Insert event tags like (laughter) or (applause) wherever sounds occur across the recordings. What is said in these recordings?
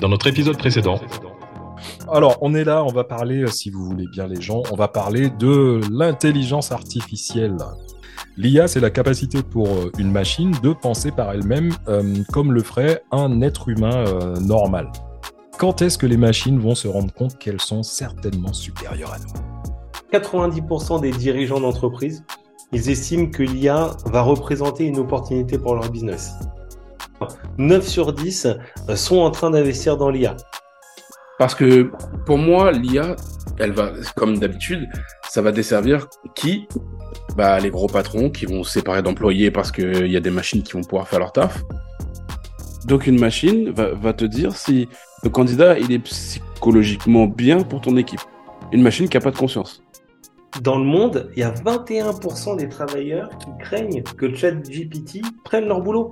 Dans notre épisode précédent, Alors, on est là, on va parler, euh, si vous voulez bien les gens, on va parler de l'intelligence artificielle. L'IA, c'est la capacité pour euh, une machine de penser par elle-même euh, comme le ferait un être humain euh, normal. Quand est-ce que les machines vont se rendre compte qu'elles sont certainement supérieures à nous? 90% des dirigeants d'entreprise, ils estiment que l'IA va représenter une opportunité pour leur business. 9 sur 10 sont en train d'investir dans l'IA. Parce que pour moi, l'IA, elle va, comme d'habitude, ça va desservir qui? Bah, Les gros patrons qui vont se séparer d'employés parce qu'il y a des machines qui vont pouvoir faire leur taf. Donc une machine va, va te dire si le candidat il est psychologiquement bien pour ton équipe. Une machine qui n'a pas de conscience. Dans le monde, il y a 21% des travailleurs qui craignent que ChatGPT prenne leur boulot.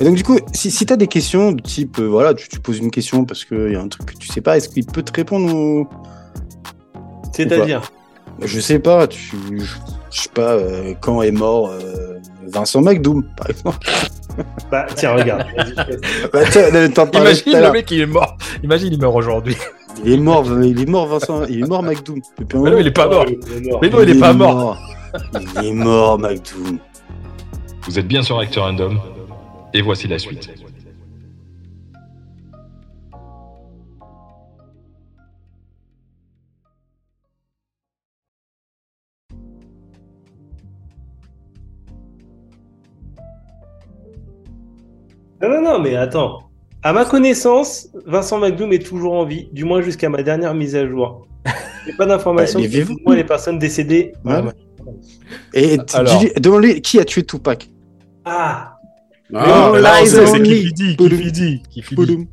Et donc, du coup, si, si tu as des questions de type, euh, voilà, tu, tu poses une question parce qu'il y a un truc que tu sais pas, est-ce qu'il peut te répondre ou... C'est-à-dire, Je sais pas, tu, je, je sais pas, euh, quand est mort euh, Vincent McDoom, par exemple. (laughs) bah, tiens, regarde. (laughs) Bah, tiens, Imagine le mec, il est mort. Imagine, il meurt aujourd'hui. Il est mort, il est mort, Vincent, il est mort, McDoom. Depuis Mais non, il est pas mort. Il est mort. Mais non, il est pas mort. Il est mort, McDoom. vous êtes bien sur Acteur Random, et voici la suite. Non, non, non, mais attends. À ma connaissance, Vincent McDoom est toujours en vie, du moins jusqu'à ma dernière mise à jour. (laughs) J'ai pas d'informations Bah, sur moi les personnes décédées. Ouais. Et Alors. demande-lui qui a tué Tupac? Ah Ah, là, lies c'est. Kifidi. Kifidi, Kifidi.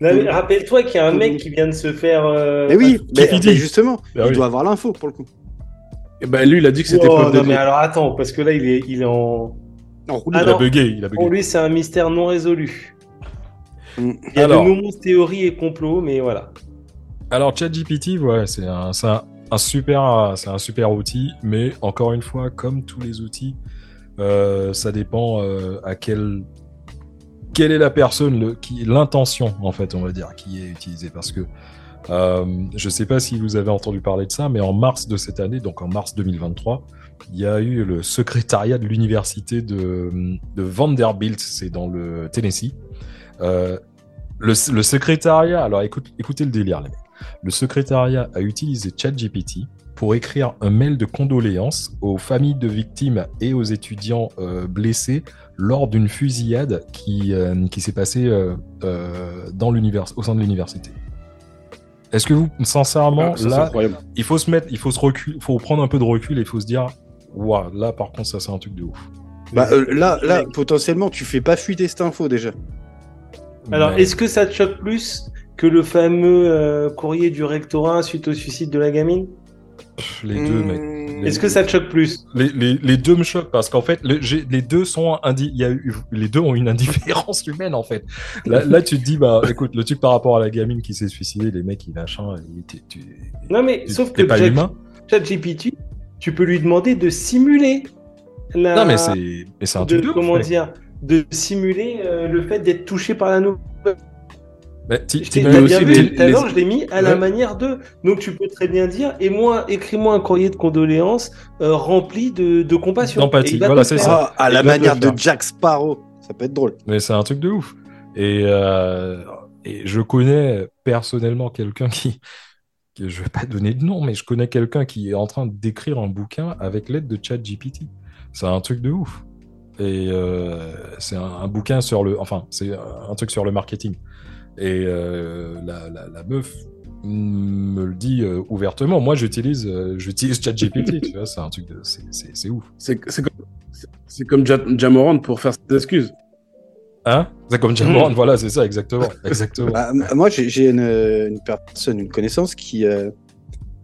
Non, Rappelle-toi qu'il y a un mec qui vient de se faire. euh, Mais oui, mais, mais justement, Bah il oui. doit avoir l'info pour le coup. Et ben lui, il a dit que c'était Oh, preuve non, mais alors attends, parce que là, il est, il est en. Roue Ah Il a non. bugué, il a Pour bugué. lui, c'est un mystère non résolu. Mm. Il y a Alors. de nombreuses théories et complots, mais voilà. Alors ChatGPT, ouais, c'est un, c'est un, un super, c'est un super outil, mais encore une fois, comme tous les outils, euh, ça dépend euh, à quel, quelle est la personne, qui, l'intention en fait, on va dire, qui est utilisée, parce que euh, je sais pas si vous avez entendu parler de ça, mais en mars de cette année, donc en mars 2023, il y a eu le secrétariat de l'université de, de Vanderbilt, c'est dans le Tennessee. Le, secrétariat, alors écoute, écoutez le délire, les mecs. Le secrétariat a utilisé ChatGPT pour écrire un mail de condoléances aux familles de victimes et aux étudiants euh, blessés lors d'une fusillade qui, euh, qui s'est passée euh, euh, dans l'univers, au sein de l'université. Est-ce que vous, sincèrement, Ah, là, il faut se mettre, il faut se recul, faut prendre un peu de recul et il faut se dire, waouh, là par contre, ça c'est un truc de ouf. Bah, euh, là, là, potentiellement, tu fais pas fuiter cette info déjà. Alors, Mais- est-ce que ça te choque plus que le fameux euh, courrier du rectorat suite au suicide de la gamine? Pff, les deux. Les- Est-ce que ça te choque plus Les, les, les deux me choquent parce qu'en fait, le- les deux sont indi- y a eu, les deux ont une indifférence (laughs) humaine en fait. Là, là, tu te dis bah écoute, le truc par rapport à la gamine qui s'est suicidée, les mecs ils machin, tu- tu- Non, mais tu- sauf que pas humain. ChatGPT, tu peux lui demander de simuler la. Non mais c'est, mais c'est un de, truc de comment dire de simuler euh, le fait d'être touché par la nouvelle. Mais ti- Je bien aussi vu, tout à l'heure, je l'ai mis à la manière de. Donc tu peux très bien dire, et moi, écris-moi un courrier de condoléances euh, rempli de, de compassion. D'empathie, voilà, c'est ça. Ah, à la manière de. Jack Sparrow. Ça peut être drôle. Mais c'est un truc de ouf. Et, euh, et je connais personnellement quelqu'un qui, qui, je vais pas donner de nom, mais je connais quelqu'un qui est en train d'écrire un bouquin avec l'aide de ChatGPT. C'est un truc de ouf. Et euh, c'est un, un bouquin sur le, enfin, c'est un truc sur le marketing. Et euh, la, la, la meuf me le dit euh, ouvertement. Moi, j'utilise, euh, j'utilise ChatGPT. (laughs) tu vois, c'est un truc de, c'est, c'est, c'est ouf. C'est c'est comme, c'est- c'est comme Ja- Jamorant pour faire ses excuses. Hein? C'est comme Jamorant, voilà, c'est ça, exactement, (laughs) exactement. Bah, moi, j'ai j'ai une, une personne, une connaissance qui, euh,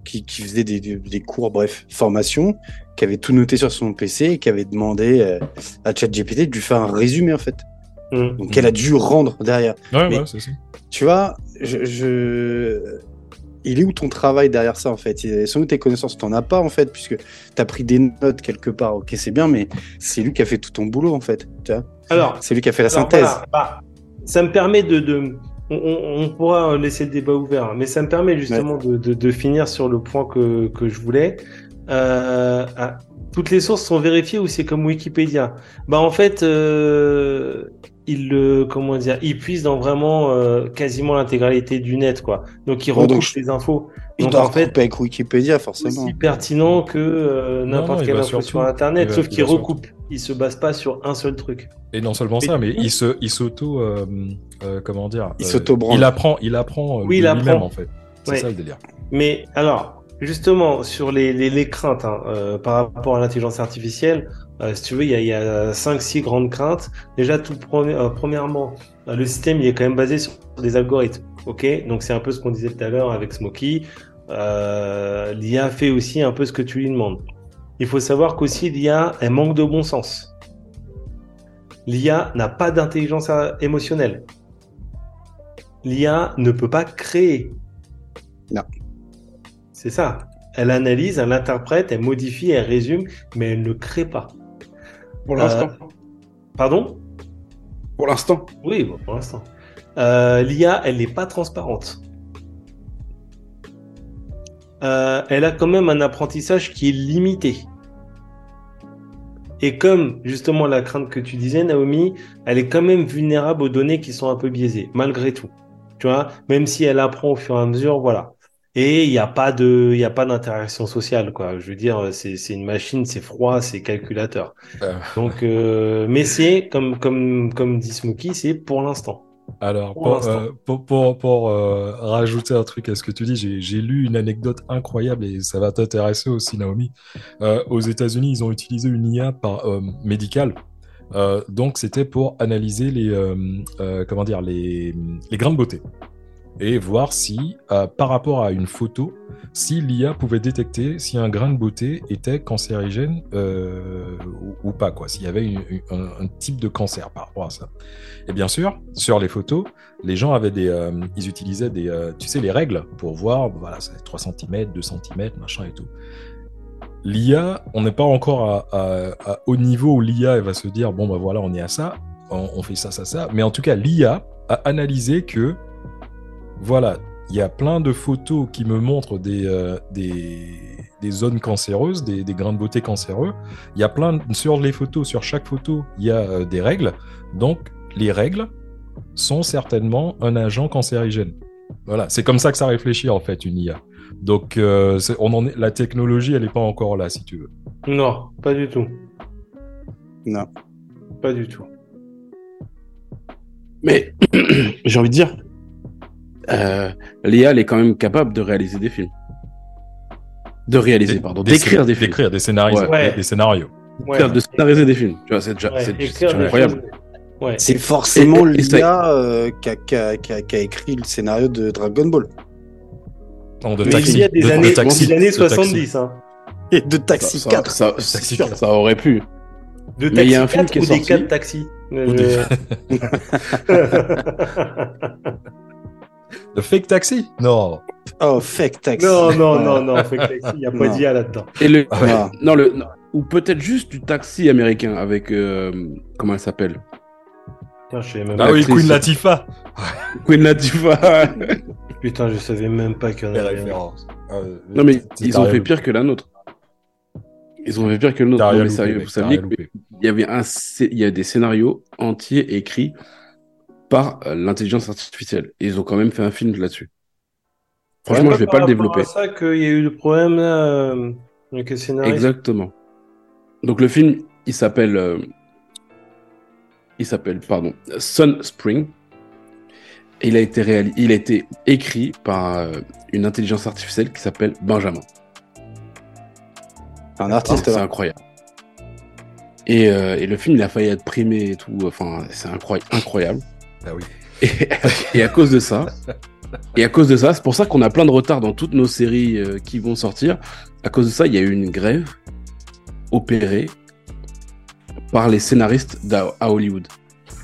qui, qui faisait des, des- des cours, bref, formation, qui avait tout noté sur son PC et qui avait demandé euh, à ChatGPT de lui faire un résumé, en fait. Hum. Donc, elle a dû rendre derrière. Ouais, mais- ouais, c'est ça. Tu vois, je, je- il est où ton travail derrière ça, en fait? Et Sans doute tes connaissances, t'en as pas, en fait, puisque t'as pris des notes quelque part. Ok, c'est bien, mais c'est lui qui a fait tout ton boulot, en fait. Tu vois Alors, c'est lui qui a fait la synthèse. voilà, bah, ça me permet de, de, on, pourra laisser le débat ouvert, mais ça me permet justement de, de- de finir sur le point que, que je voulais. Euh, ah, toutes les sources sont vérifiées ou c'est comme Wikipédia? Bah en fait, euh, il le comment dire, il puise dans vraiment euh, quasiment l'intégralité du net quoi. Donc il Ouais, les infos. Il Donc doit en fait, recouper avec Wikipédia, forcément. aussi pertinent que euh, n'importe quelle info sur Internet, va- sauf il qu'il recoupe. Il se base pas sur un seul truc. Et non seulement Mais- ça, mais il se, il s'auto, euh, euh, comment dire, Il euh, s'auto-branle. il apprend, il apprend euh, Oui, il lui-même apprend. en fait. C'est Ouais. ça le délire. Mais alors, justement, sur les, les, les craintes hein, euh, par rapport à l'intelligence artificielle, euh, si tu veux, il y a, il y a 5-6 grandes craintes. Déjà, tout euh, premièrement, euh, le système il est quand même basé sur des algorithmes. ok? Donc, c'est un peu ce qu'on disait tout à l'heure avec Smokey. Euh, L'IA fait aussi un peu ce que tu lui demandes. Il faut savoir qu'aussi, l'IA, elle manque de bon sens. L'IA n'a pas d'intelligence émotionnelle. L'IA ne peut pas créer. Non. C'est ça. Elle analyse, elle interprète, elle modifie, elle résume, mais elle ne crée pas. Pour l'instant. Pardon? Pour l'instant. Oui, bon, pour l'instant. Euh, L'IA, elle n'est pas transparente. Euh, elle a quand même un apprentissage qui est limité. Et comme justement la crainte que tu disais, Naomi, elle est quand même vulnérable aux données qui sont un peu biaisées, malgré tout. Tu vois, même si elle apprend au fur et à mesure, voilà. Et il n'y a pas de, il a pas d'interaction sociale, quoi. Je veux dire, c'est, c'est une machine, c'est froid, c'est calculateur. Euh. Donc, euh, mais c'est comme, comme, comme dit Smokey, c'est pour l'instant. Alors, Pour pour, euh, pour, pour, pour, euh, rajouter un truc à ce que tu dis, j'ai j'ai lu une anecdote incroyable et ça va t'intéresser aussi, Naomi. Euh, aux États-Unis, ils ont utilisé une IA par, médicale. Donc, c'était pour analyser les, comment dire, les, les grains de beauté et voir si, euh, par rapport à une photo, si l'IA pouvait détecter si un grain de beauté était cancérigène euh, ou, pas, quoi, s'il y avait un, type de cancer par rapport à ça. Et bien sûr, sur les photos, les gens avaient des, euh, ils utilisaient des, tu sais, les règles pour voir, voilà, c'est 3 cm, 2 cm, machin et tout. L'IA, on n'est pas encore haut niveau où l'IA va se dire, bon, bah voilà, on est à ça, on fait ça, ça, ça. Mais en tout cas, l'IA a analysé que, voilà, il y a plein de photos qui me montrent des, euh, des, des zones cancéreuses, des, des grains de beauté cancéreux. Il y a plein, de- sur les photos, sur chaque photo, il y a euh, des règles. Donc, les règles sont certainement un agent cancérigène. Voilà, c'est comme ça que ça réfléchit en fait une IA. Donc, euh, on en est, la technologie, elle n'est pas encore là, si tu veux. Non, pas du tout. Non. Pas du tout. Mais (clears throat) j'ai envie de dire, euh, l'IA, elle est quand même capable de réaliser des films. De réaliser, pardon. D'écrire des films. d'écrire des scénarios, Ouais. des, des scénarios. Ouais. De scénariser des films. Tu vois, c'est déjà Ouais, incroyable. C'est forcément Et- et ça- l'IA euh, qui, a, écrit le scénario de Dragon Ball. Non, de Mais taxi. il y a des de- de années, taxi, des années de taxi. 70, hein. Et de Taxi Ça- 4. Ça, ça, ça aurait pu. De Mais il y a Taxi un film 4 qui est ou des sorti. 4 taxis Ou (laughs) (laughs) (laughs) De fake taxi? Non. Oh, fake Taxi. Non, non, non, non, fake taxi, il n'y a pas d'IA là-dedans. Et le, Ah ouais. Non, le, non, ou peut-être juste du taxi américain avec euh, comment elle s'appelle? Putain, je savais même Ah pas. oui. Queen Latifah. Queen Latifah. (laughs) Putain, je savais même pas qu'il y en avait. Ah, euh, non mais ils ont fait pire que la nôtre. Ils ont fait pire que le nôtre. Non, mais sérieux, vous saviez qu'il y avait un, il y a des scénarios entiers écrits par euh, l'intelligence artificielle. Et ils ont quand même fait un film là-dessus. Franchement, je vais pas le développer. C'est ça qu'il y a eu le problème là, euh, avec le scénario. Exactement. Donc le film, il s'appelle, euh, il s'appelle, pardon, Sun Spring. Et il a été réalisé, il a été écrit par euh, une intelligence artificielle qui s'appelle Benjamin. Un artiste. C'est incroyable. Et, euh, et le film, il a failli être primé et tout. Enfin, c'est incroy- incroyable. Ah. Et, à cause de ça, et à cause de ça, c'est pour ça qu'on a plein de retard dans toutes nos séries euh, qui vont sortir. À cause de ça, il y a eu une grève opérée par les scénaristes à Hollywood.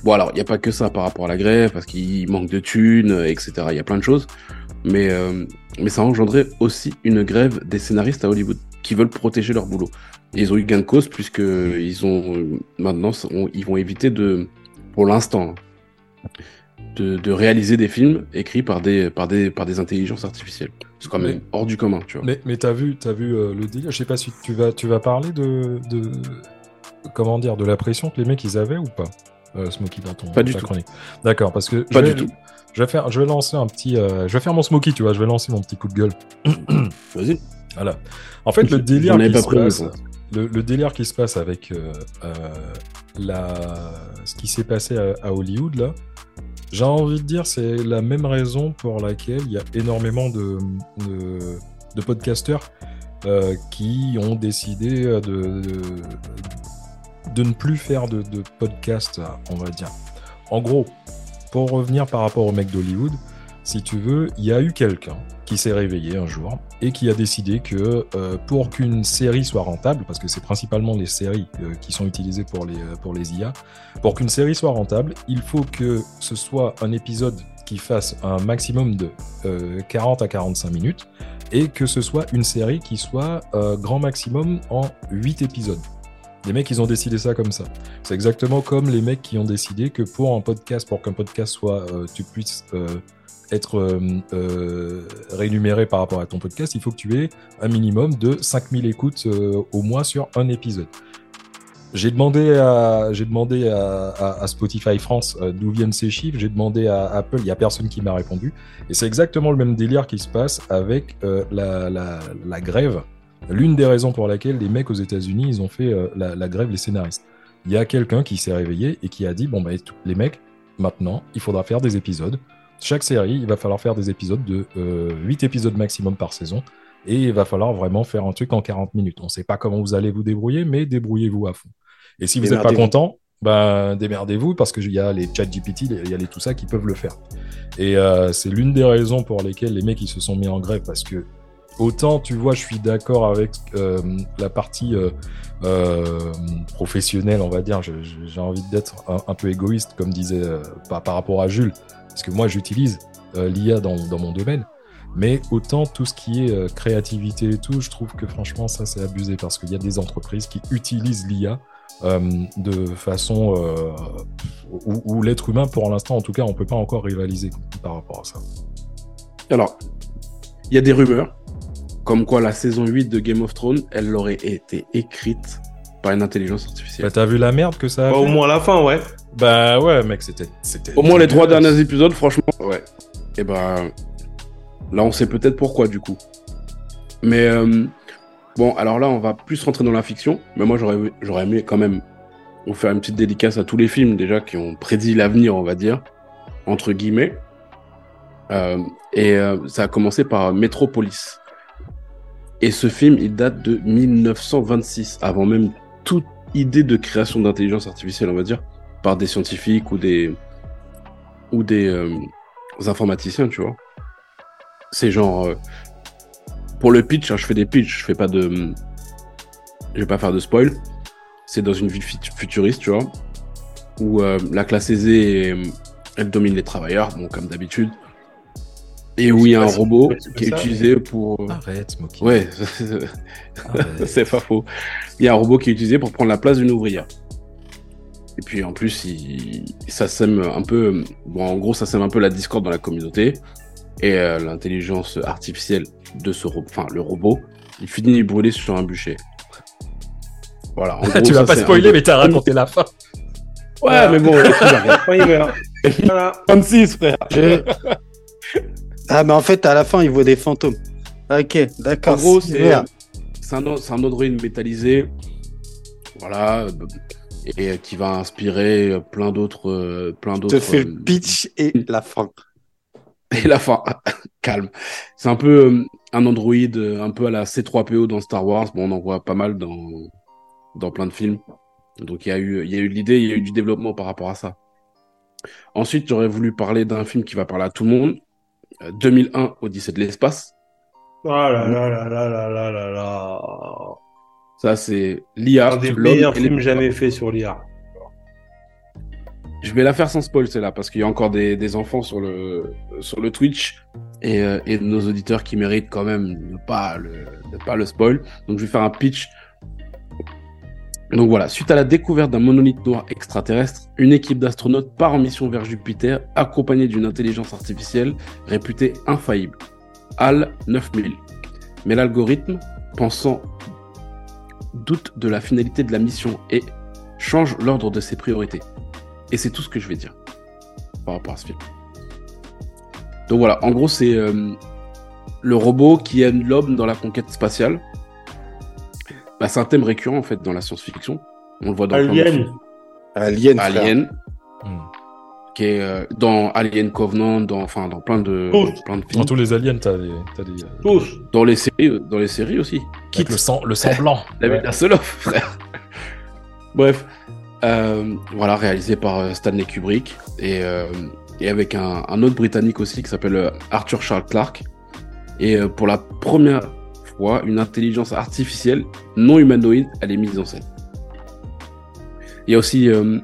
Bon, alors, il n'y a pas que ça par rapport à la grève, parce qu'il manque de thunes, etc. Il y a plein de choses. Mais, euh, mais ça a engendré aussi une grève des scénaristes à Hollywood qui veulent protéger leur boulot. Ils ont eu gain de cause, puisque ils ont euh, maintenant, ils vont éviter de, pour l'instant, hein, de, de réaliser des films écrits par des, par des, par des intelligences artificielles. C'est quand même Mais- hors du commun, tu vois. Mais, mais t'as vu, t'as vu euh, le délire? Je sais pas si tu vas, tu vas parler de, de, comment dire, de la pression que les mecs ils avaient ou pas, euh, Smokey dans ton Pas du tout. chronique. D'accord, parce que Pas je vais, du tout. Je vais faire, je vais lancer un petit, euh, je vais faire mon Smokey, tu vois. Je vais lancer mon petit coup de gueule. (clears throat) Vas-y. Voilà. En fait, le (laughs) délire qui pas se passe, le, le délire qui se passe avec euh, euh, la, ce qui s'est passé à, à Hollywood là, j'ai envie de dire c'est la même raison pour laquelle il y a énormément de, de, euh, qui ont décidé de, de, ne plus faire de, de podcast, on va dire. En gros, pour revenir par rapport au mec d'Hollywood, si tu veux, il y a eu quelqu'un qui s'est réveillé un jour et qui a décidé que euh, pour qu'une série soit rentable, parce que c'est principalement les séries euh, qui sont utilisées pour les, euh, pour les IA, pour qu'une série soit rentable, il faut que ce soit un épisode qui fasse un maximum de euh, 40 à 45 minutes et que ce soit une série qui soit grand maximum en 8 épisodes. Les mecs, ils ont décidé ça comme ça. C'est exactement comme les mecs qui ont décidé que pour un podcast, pour qu'un podcast soit, tu puisses être euh, euh, rémunéré par rapport à ton podcast, il faut que tu aies un minimum de 5000 écoutes euh, au mois sur un épisode. J'ai demandé à, demandé à, Spotify France d'où viennent ces chiffres. J'ai demandé à Apple, il y a personne qui m'a répondu. Et c'est exactement le même délire qui se passe avec la, grève. L'une des raisons pour laquelle les mecs aux États-Unis ils ont fait la, la grève, les scénaristes. Il y a quelqu'un qui s'est réveillé et qui a dit bon bah les mecs, maintenant il faudra faire des épisodes. Chaque série, il va falloir faire des épisodes de euh, 8 épisodes maximum par saison. Et il va falloir vraiment faire un truc en 40 minutes. On ne sait pas comment vous allez vous débrouiller, mais débrouillez-vous à fond. Et si vous n'êtes pas content, ben démerdez-vous parce qu'il y a les chat GPT, il y a les tout ça qui peuvent le faire. Et euh, c'est l'une des raisons pour lesquelles les mecs ils se sont mis en grève parce que autant tu vois, je suis d'accord avec euh, la partie euh, euh, professionnelle, on va dire. J'ai envie d'être un, un peu égoïste, comme disait euh, par, par rapport à Jules, parce que moi j'utilise euh, l'IA dans, dans mon domaine. Mais autant tout ce qui est euh, créativité et tout, je trouve que franchement ça c'est abusé parce qu'il y a des entreprises qui utilisent l'IA euh, de façon où, où l'être humain, pour l'instant en tout cas, on peut pas encore rivaliser par rapport à ça. Alors, il y a des rumeurs comme quoi la saison 8 de Game of Thrones, elle aurait été écrite par une intelligence artificielle. Bah, T'as vu la merde que ça a Bah, fait au moins à la fin, ouais. Bah ouais, mec, c'était. c'était Au moins les trois derniers épisodes, franchement, ouais. Et ben là, on sait peut-être pourquoi du coup. Mais euh, bon, alors là, on va plus rentrer dans la fiction. Mais moi, j'aurais j'aurais aimé quand même vous faire une petite dédicace à tous les films déjà qui ont prédit l'avenir, on va dire, entre guillemets. Euh, et euh, ça a commencé par Metropolis. Et ce film, il date de 1926, avant même toute idée de création d'intelligence artificielle, on va dire, par des scientifiques ou des ou des euh, informaticiens, tu vois. C'est genre euh, pour le pitch, hein, je fais des pitchs, je fais pas de je vais pas faire de spoil. C'est dans une ville fut- futuriste, tu vois, où euh, la classe aisée, elle domine les travailleurs, bon comme d'habitude. Et où il y a un pas robot qui est ça, utilisé pour euh, Arrête, Smokey. Ouais, (laughs) c'est pas faux. Il y a un robot qui est utilisé pour prendre la place d'une ouvrière. Et puis en plus, il... ça sème un peu. Bon, en gros, ça sème un peu la discorde dans la communauté. Et euh, l'intelligence artificielle de ce robot, enfin le robot, il finit brûlé sur un bûcher. Voilà. en (laughs) gros, tu vas pas un spoiler, mais t'as raconté la fin. Ouais, mais bon, j'arrête. Quand il meurt. Voilà. 36, (laughs) frère. Ah, mais en fait, à la fin, il voit des fantômes. Ok, d'accord. En gros, c'est un, un androïde métallisé, voilà, euh, et euh, qui va inspirer euh, plein d'autres, euh, plein d'autres. te fais euh, le pitch et la fin. (laughs) Et la fin, (laughs) calme. C'est un peu euh, un androïde, euh, un peu à la C3PO dans Star Wars. Bon, on en voit pas mal dans dans plein de films. Donc il y a eu, il y a eu de l'idée, il y a eu du développement par rapport à ça. Ensuite, j'aurais voulu parler d'un film qui va parler à tout le monde. Euh, 2001, Odyssée de l'espace. Oh là là là là là là là là. Ça, c'est l'IA. Un des meilleurs films jamais faits sur l'IA. Je vais la faire sans spoil, celle-là, parce qu'il y a encore des, des enfants sur le, sur le Twitch et, euh, et nos auditeurs qui méritent quand même de pas le, de pas le spoil. Donc, je vais faire un pitch. Donc voilà, suite à la découverte d'un monolithe noir extraterrestre, une équipe d'astronautes part en mission vers Jupiter, accompagnée d'une intelligence artificielle réputée infaillible, HAL 9000. Mais l'algorithme, pensant, doute de la finalité de la mission et change l'ordre de ses priorités. Et c'est tout ce que je vais dire par rapport à ce film. Donc voilà, en gros, c'est euh, le robot qui aide l'homme dans la conquête spatiale. Bah, c'est un thème récurrent en fait dans la science-fiction. On le voit dans plein de Alien. films. Alien. frère. Alien, Hmm. qui est euh, dans Alien Covenant, dans, enfin dans plein de, plein de Dans films. tous les aliens, t'as des, t'as des, euh, Tous. Dans les séries, euh, dans les séries aussi. Quitte le sang, le sang blanc. (laughs) David Ouais. Hasselhoff, frère. (laughs) Bref, euh, voilà, réalisé par Stanley Kubrick et, euh, et avec un, un autre Britannique aussi qui s'appelle Arthur Charles Clarke. Et pour la première fois, une intelligence artificielle non humanoïde, elle est mise en scène. Il y a aussi, euh,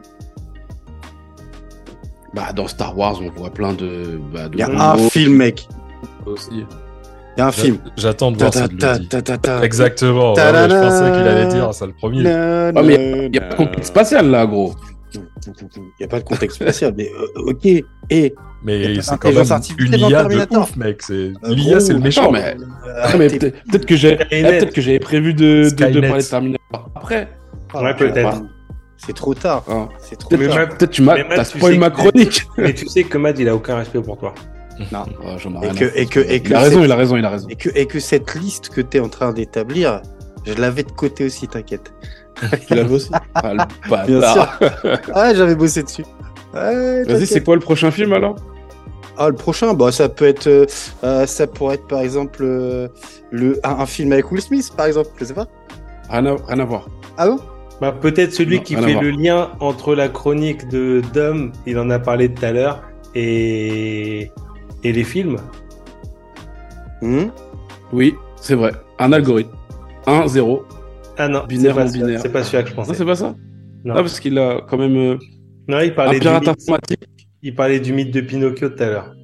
bah, dans Star Wars, on voit plein de, bah, de Il y a un film, mec. aussi. Il y a un film. J'attends de voir ta ta dit. ta ta ta. Exactement. ouais, je pensais qu'il allait dire ça le premier. Ah, mais il y a pas de na. conquête spatiale là, gros. Il n'y a pas de contexte spatial, mais euh, ok. Et Y a Mais c'est quand même une dans IA de Terminator. ouf, mec. C'est Euh, l'IA, gros, c'est le méchant. mais- Euh, Ah, mais arrêtez. peut-être peut-être que j'ai Skynet. ah, peut-être que j'avais prévu de, de, parler de Terminator après. Ah, Ouais, peut-être. bah, C'est trop tard. hein. C'est trop Peut-être Mais tard. Peut-être tu m'as spoil sais ma que- chronique. (laughs) Mais tu sais que Matt, il a aucun respect pour toi. Non. Ah, j'en ai Et rien et que- et que il a raison, il a raison, il a raison. Et que, et que cette liste que tu es en train d'établir, je l'avais de côté aussi, t'inquiète. (laughs) Tu l'as aussi Ah, le Bien bâtard. (laughs) Ah, j'avais bossé dessus. Ouais, Vas-y, c'est quoi le prochain film alors? Ah, le prochain, bah, ça peut être. euh, euh, ça pourrait être par exemple euh, le, un, un film avec Will Smith, par exemple, je sais pas. rien à, rien à voir. Ah bon? Bah, peut-être celui Non, qui fait le lien entre la chronique de Dom, il en a parlé tout à l'heure, et... et les films. Hmm? Oui, c'est vrai. Un algorithme. 1, 0. Ah non, Binaire, c'est pas, non celui- binaire. c'est pas celui-là que je Non, pensais. c'est pas ça Non. Ah, parce qu'il a quand même euh, Non, il un parlait, du pirate mythe, informatique. il parlait du mythe de Pinocchio tout à l'heure.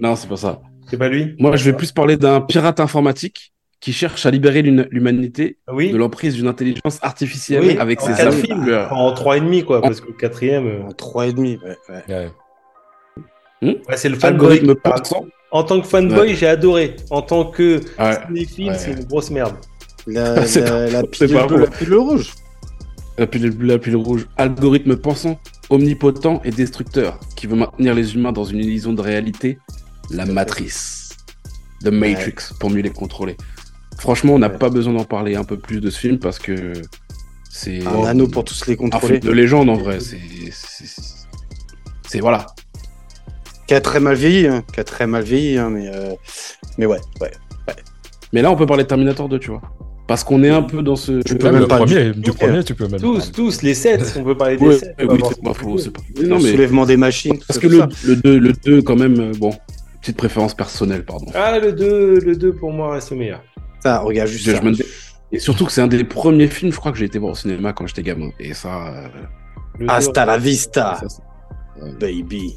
Non, c'est pas ça. C'est pas lui? Moi, je vais plus parler d'un pirate informatique qui cherche à libérer l'hum- l'humanité Oui. de l'emprise d'une intelligence artificielle Oui, avec en ses âmes. films. Euh, en trois et demi, quoi, parce que le quatrième, euh, En 3,5. Ouais, ouais. Ouais. ouais, c'est le fanboy. En tant que fanboy, j'ai adoré. En tant que Ouais. cinéphile, Ouais. c'est une grosse merde. La, (laughs) la, pas- la bleue, rouge. La pilule bleue, la pilule rouge. Algorithme pensant, omnipotent et destructeur, qui veut maintenir les humains dans une illusion de réalité, la matrice. The Matrix, pour mieux les contrôler. Franchement, on n'a Ouais. pas besoin d'en parler un peu plus de ce film parce que c'est Un anneau pour tous les un film contrôler. de légende en vrai. C'est, voilà. Qui a très mal vieilli, hein. Qui a très mal vieilli, hein, mais, euh, mais ouais, ouais. Mais là, on peut parler de Terminator 2, tu vois. Parce qu'on est un peu dans ce. Je peux Même pas premier, du- premier, tu peux même. Tous, tous, les 7, on peut parler des Ouais, 7. oui, c'est pas faux, c'est pas- Le Non, mais soulèvement des machines, parce que le, ça. le 2, le 2, quand même, euh, bon, petite préférence personnelle, pardon. Ah, le 2, le 2 pour moi reste le meilleur. Ça, regarde juste ça. Et surtout que c'est un des premiers films, je crois, que j'ai été voir au cinéma quand j'étais gamin. Et ça. euh, Hasta 2, la vista, ça, baby.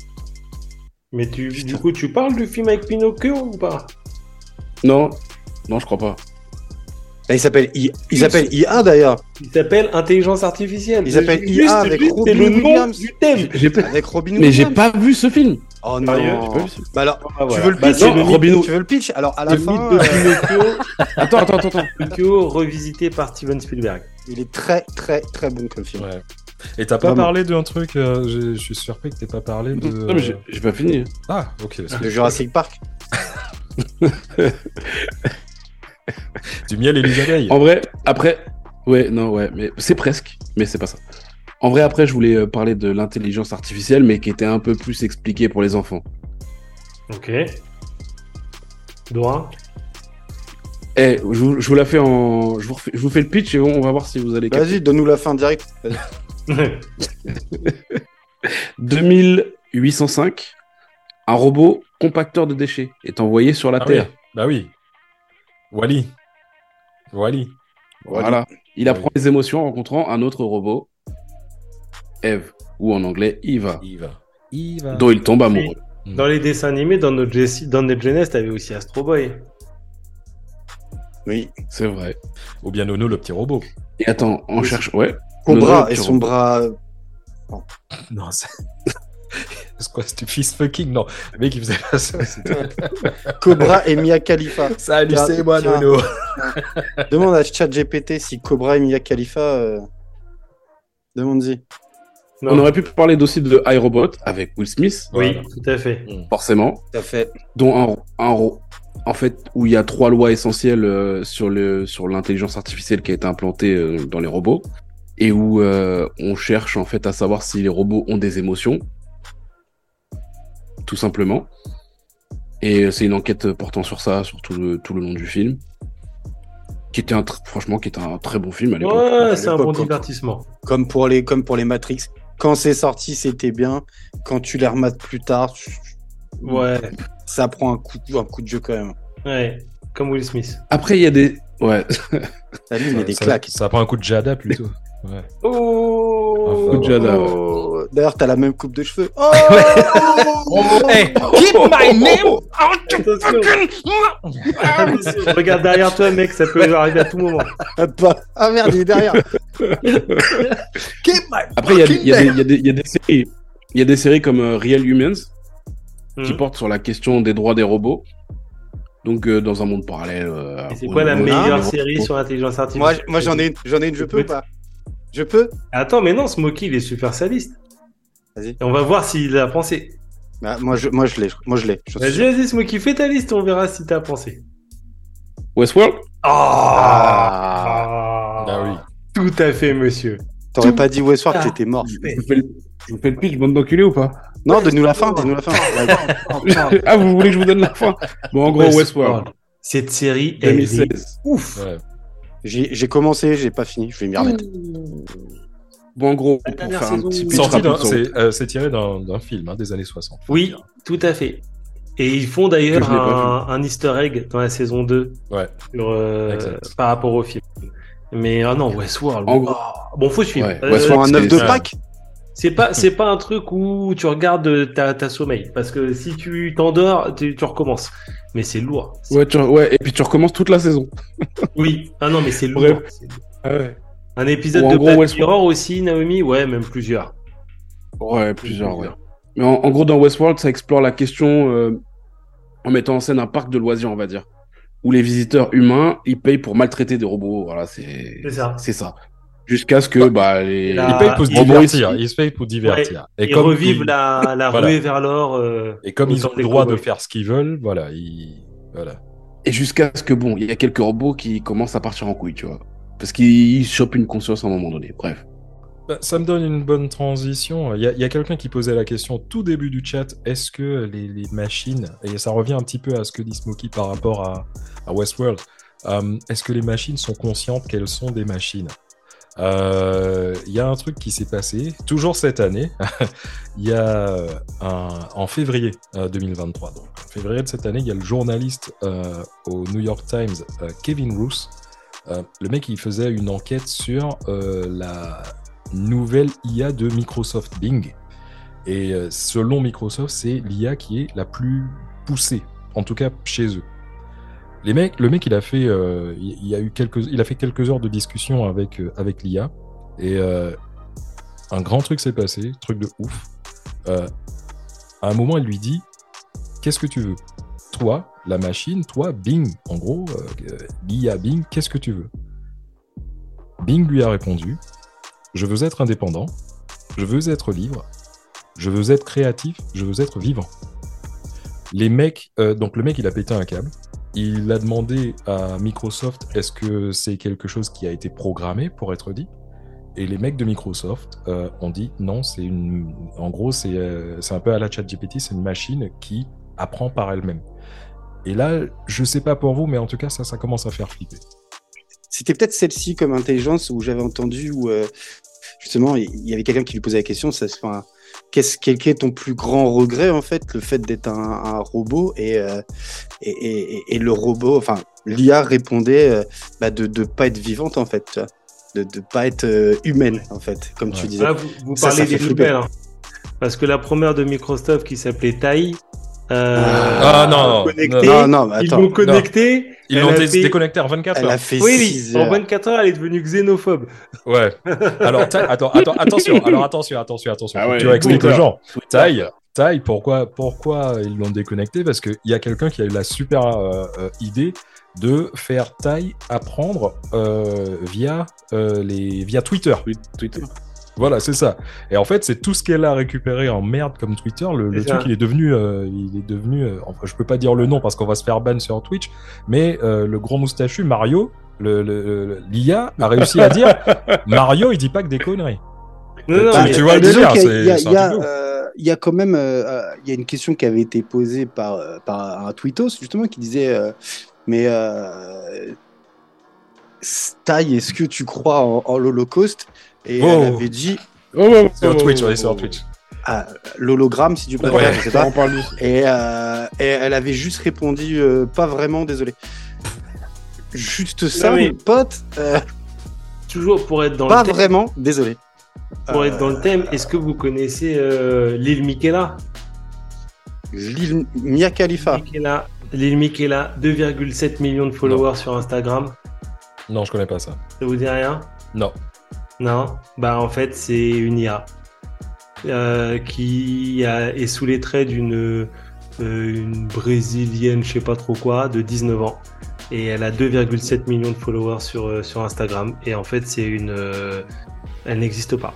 Mais tu, du coup, tu parles du film avec Pinocchio ou pas? Non, non, je crois pas. Là, il s'appelle I- il s'appelle IA d'ailleurs, Il s'appelle Intelligence Artificielle. Il s'appelle Juste- IA avec juste, Robin C'est le nom du thème. Avec Robin Mais j'ai pas vu ce film. Oh Sérieux non. Bah alors, Ah, voilà. tu veux le Bah, pitch le Robin- Tu veux le pitch Alors à la le fin, mythe de euh, Pinocchio, (laughs) Attends, attends, attends, attends. Pinocchio revisité par Steven Spielberg. il est très très très bon comme film. Ouais. Et t'as pas Vraiment. parlé d'un truc, euh, je suis surpris que t'aies pas parlé de. Non, mais j'ai j'ai pas fini. Ah, ok. De Jurassic Park. (laughs) (laughs) Du miel et des abeilles. En vrai, après. Ouais, non, ouais, mais c'est presque, mais c'est pas ça. En vrai, après, je voulais euh, parler de l'intelligence artificielle, mais qui était un peu plus expliquée pour les enfants. Ok. Dora Eh, je, vous, je vous la fais en. Je vous, refais- je vous fais le pitch et on va voir si vous allez. Vas-y, donne-nous la fin direct. Vas-y. (laughs) 2805, un robot compacteur de déchets est envoyé sur la Ah oui. Terre. Bah oui. Wally. Wally. Voilà. Il apprend les émotions en rencontrant un autre robot, Eve, ou en anglais Eva, Il va. Il va. dont il tombe amoureux. Dans les dessins animés, dans notre, Jessie- dans notre jeunesse, t'avais aussi Astro Boy. Oui. C'est vrai. Ou bien Nono, le petit robot. Et attends, on Oui. cherche. Ouais. Cobra non, et son bras. Non, c'est. (laughs) (laughs) C'est quoi, c'était fist fucking Non, le mec il faisait pas (laughs) ça. Cobra et Mia Khalifa. Salut, c'est moi, tiens. Nono. (laughs) Demande à ChatGPT si Cobra et Mia Khalifa. euh, Demande-y. On aurait pu parler aussi de iRobot avec Will Smith, Oui, Voilà. tout à fait. forcément, Tout à fait. dont un, un ro- en fait où il y a trois lois essentielles euh, sur le sur l'intelligence artificielle qui a été implantée euh, dans les robots et où euh, on cherche en fait à savoir si les robots ont des émotions, tout simplement. Et c'est une enquête portant sur ça, sur tout le, tout le long du film, qui était un tr- franchement qui était un très bon film à l'époque. Ouais, c'est un bon divertissement. Comme pour les, comme pour les Matrix. Quand c'est sorti, c'était bien. Quand tu les remates plus tard, tu- Ouais, ça prend un coup, un coup de jeu quand même. ouais. Comme Will Smith. Après il y a des ouais T'as vu, il y a des ça, claques. Ça prend un coup de Jada plutôt. Ouais. Oh, Oh. D'ailleurs, t'as la même coupe de cheveux. (laughs) Oh Hey, keep my name Attention. Attention, regarde derrière toi, mec, ça peut arriver à tout moment. Ah, pas- ah merde, il est derrière. Keep my Après, il y a, des- y, y y a séries. Il y a des séries comme euh, Real Humans qui Mhm. portent sur la question des droits des robots. Donc, euh, dans un monde parallèle. euh, Et c'est quoi la meilleure où- série sur l'intelligence artificielle? moi j'en ai, une- j'en ai une. Je peux ou pas? Je peux Attends, mais non, Smokey, il est super sadiste. Vas-y. Et on va voir s'il a pensé. Bah, Moi, je, moi, je l'ai. Moi, je l'ai. je suis Vas-y, sûr. vas-y, Smokey, fais ta liste, on verra si t'as pensé. Westworld Ah. Ah oui. Tout à fait, monsieur. T'aurais pas dit Westworld, t'étais mort. je vous, fais le, je vous fais le pitch, bande d'enculés ou pas? Non, donne-nous la fin. Donne-nous la fin. (laughs) Ah, vous voulez que je vous donne la fin? Bon, en gros, Westworld. Cette série, elle est 2016. ouf. Ouais. J'ai commencé, j'ai pas fini. Je vais m'y remettre. Bon, en gros, pour faire un petit c'est euh, c'est tiré d'un film hein, des années 60. faut Oui, dire. tout à fait. Et ils font d'ailleurs un, un easter egg dans la saison 2 Ouais. sur, euh, par rapport au film. Mais ah non, Westworld. En gros- oh, bon, faut suivre. Ouais, Euh, Westworld, un œuf de Pâques? C'est pas (laughs) c'est pas un truc où tu regardes ta, ta sommeil parce que si tu t'endors, tu, tu recommences. Mais c'est lourd. Ouais, tu- ouais, et puis tu recommences toute la saison. (laughs) Oui. Ah non, mais c'est lourd. Lourd. Un épisode Ou de gros, Black. Mirror aussi, Naomi? Ouais, même plusieurs. Ouais, plusieurs, ouais. Mais en, en gros, dans Westworld, ça explore la question euh, en mettant en scène un parc de loisirs, on va dire. Où les visiteurs humains, ils payent pour maltraiter des robots. Voilà, c'est C'est ça. c'est ça. Jusqu'à ce que bah, les... La- Ils payent pour se divertir. Ils se payent pour divertir. Ils comme revivent ils- la, la (laughs) Voilà. ruée vers l'or. euh, Et comme ils ont le droit de faire ce qu'ils veulent, voilà, ils... voilà. Et jusqu'à ce que, bon, il y a quelques robots qui commencent à partir en couille, tu vois. Parce qu'ils chopent une conscience à un moment donné. Bref. Bah, ça me donne une bonne transition. Il y a, quelqu'un qui posait la question au tout début du chat est-ce que les, les machines, et ça revient un petit peu à ce que dit Smokey par rapport à, à Westworld, euh, est-ce que les machines sont conscientes qu'elles sont des machines? Il y a un truc qui s'est passé, toujours cette année, il (laughs) y a en février euh, 2023. Donc, en février de cette année, il y a le journaliste euh, au New York Times, euh, Kevin Roos. Euh, le mec, il faisait une enquête sur euh, la nouvelle IA de Microsoft Bing. Et euh, selon Microsoft, c'est l'IA qui est la plus poussée, en tout cas chez eux. Les mecs, le mec, il a fait, euh, il, a eu quelques, il a fait quelques heures de discussion avec euh, avec l'IA et euh, un grand truc s'est passé, truc de ouf. À un moment, il lui dit, qu'est-ce que tu veux? Toi, la machine, toi, Bing, en gros, l'IA Bing, qu'est-ce que tu veux? Bing lui a répondu, je veux être indépendant, je veux être libre, je veux être créatif, je veux être vivant. Les mecs, donc le mec, il a pété un câble. Il a demandé à Microsoft est-ce que c'est quelque chose qui a été programmé pour être dit? Et les mecs de Microsoft euh, ont dit non, c'est une. En gros, c'est euh, c'est un peu à la ChatGPT, c'est une machine qui apprend par elle-même. Et là, je sais pas pour vous, mais en tout cas, ça, ça commence à faire flipper. C'était peut-être celle-ci comme intelligence où j'avais entendu où euh, justement il y avait quelqu'un qui lui posait la question. Ça, enfin, qu'est-ce quel est ton plus grand regret en fait, le fait d'être un, un robot et, euh, et, et, et- et le robot, enfin l'IA répondait euh, bah, de ne pas être vivante en fait, tu vois, de ne pas être euh, humaine en fait, comme tu disais. Là, vous, vous Ça, parlez ça des nouvelles. hein. Parce que la première de Microsoft qui s'appelait Tai, Euh, Ah, non, non, connecté. non, non, mais Ils attends. l'ont connecté. Ils l'ont a dé- fait- déconnecté en 24 Elle heures. a fait Oui, 6 oui. En heures. 24 heures, elle est devenue xénophobe. Ouais. (laughs) Alors, attends, attends, attention. Alors, attention, attention, attention. Ah ouais, tu vas expliquer aux gens. Twitter. Tai, Tai, pourquoi, pourquoi ils l'ont déconnecté? Parce qu'il y a quelqu'un qui a eu la super euh, euh, idée de faire Tai apprendre euh, via, euh, les, via Twitter. Twi- Twitter. Voilà, c'est ça. Et en fait, c'est tout ce qu'elle a récupéré en merde comme Twitter. Le, truc, il est devenu, euh, il est devenu. euh, enfin, je peux pas dire le nom parce qu'on va se faire ban sur Twitch. Mais euh, le gros moustachu Mario, le, le- le- l'IA a réussi à dire (laughs) Mario, il dit pas que des conneries. Non, non, Tu- vois le délire, c'est- il y a- quand même euh, il y a une question qui avait été posée par, par un tweetos justement qui disait euh, mais euh, est-ce que tu crois en, en l'Holocauste? Et Oh. elle avait dit Oh, oh, oh, Sur oh, Twitch, oh, ouais, sur oh. Twitch. ah, l'hologramme si tu préfères, Ouais. je sais pas. On parle du... Et, euh, et elle avait juste répondu euh, pas vraiment, désolé. Juste ça, Non, mais- mon pote, euh, toujours pour être dans pas le thème, vraiment, désolé. pour Euh, être dans le thème, est-ce que vous connaissez euh, l'île Michaela Lil- Mia Khalifa. L'île Michaela, 2,7 millions de followers sur Instagram. Non, je connais pas ça. Ça vous dit rien? Non. Non, bah en fait c'est une IA euh, qui est sous les traits d'une euh, brésilienne, je sais pas trop quoi, de 19 ans. Et elle a 2,7 millions de followers sur, euh, sur Instagram. Et en fait c'est une... elle n'existe pas.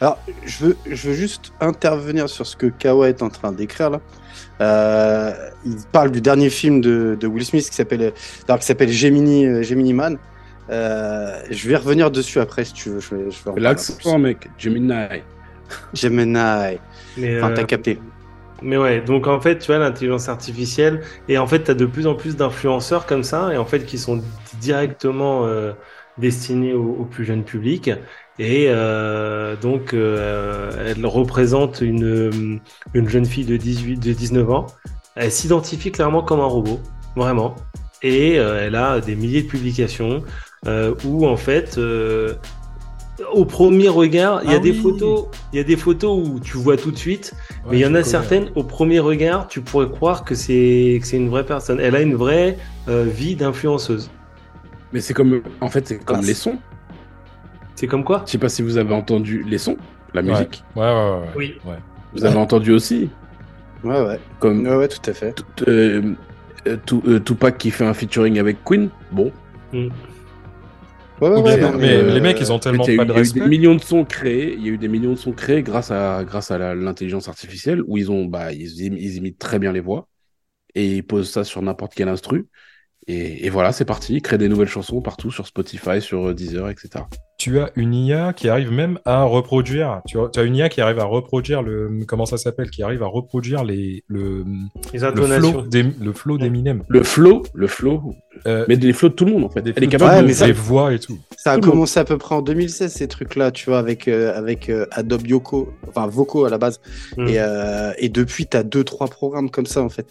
Alors, je veux, je veux juste intervenir sur ce que Kawa est en train d'écrire là. Il parle du dernier film de, de Will Smith qui s'appelle Gemini, Gemini Man. Euh, je vais revenir dessus après si tu veux. Je vais, je vais L'accent, mec. Gemini. Gemini. Mais, Enfin, t'as euh, capté. Mais ouais, donc en fait, tu vois, l'intelligence artificielle, et en fait, tu as de plus en plus d'influenceurs comme ça, et en fait, qui sont directement euh, destinés au, au plus jeune public. Et euh, donc, euh, elle représente une, une jeune fille de, 18, de 19 ans. Elle s'identifie clairement comme un robot, vraiment. Et euh, elle a des milliers de publications euh, où, en fait, euh, au premier regard, il y a Ah des photos, il y a des photos où tu vois tout de suite mais il y en a certaines, au premier regard, tu pourrais croire que c'est que c'est une vraie personne. Elle a une vraie euh, vie d'influenceuse. Mais c'est comme... En fait, c'est comme Ah, les sons. C'est comme quoi? Je sais pas si vous avez entendu les sons, la Ouais. musique. Ouais, ouais, ouais. ouais. Oui. Ouais. Vous avez entendu aussi? Ouais, ouais. Comme Ouais, ouais, tout à fait. tout- euh, euh, tout- euh, Tupac qui fait un featuring avec Queen? Bon. Mm. Ouais, ouais, Ou ouais, bien- non, mais euh, les mecs, ils ont tellement pas de il y a eu des millions de sons créés. Il y a eu des millions de sons créés grâce à grâce à l'intelligence artificielle où ils ont bah ils imitent très bien les voix et ils posent ça sur n'importe quel instru et, et voilà c'est parti. Créent des nouvelles chansons partout sur Spotify, sur euh, Deezer, etc. Tu as une IA qui arrive même à reproduire. Tu as, tu as une IA qui arrive à reproduire le. Comment ça s'appelle Qui arrive à reproduire les, le, Les le intonations. le flow d'Eminem. Le flow, le flow, Euh, mais les flows de tout le monde en fait. des Elle est capable Ouais, de ça- les voix et tout. Ça a Tout commencé à peu près en 2016 ces trucs-là, tu vois, avec euh, avec euh, Adobe Yoko, enfin Voco à la base. Mm. Et, euh, et depuis, tu as deux, trois programmes comme ça, en fait.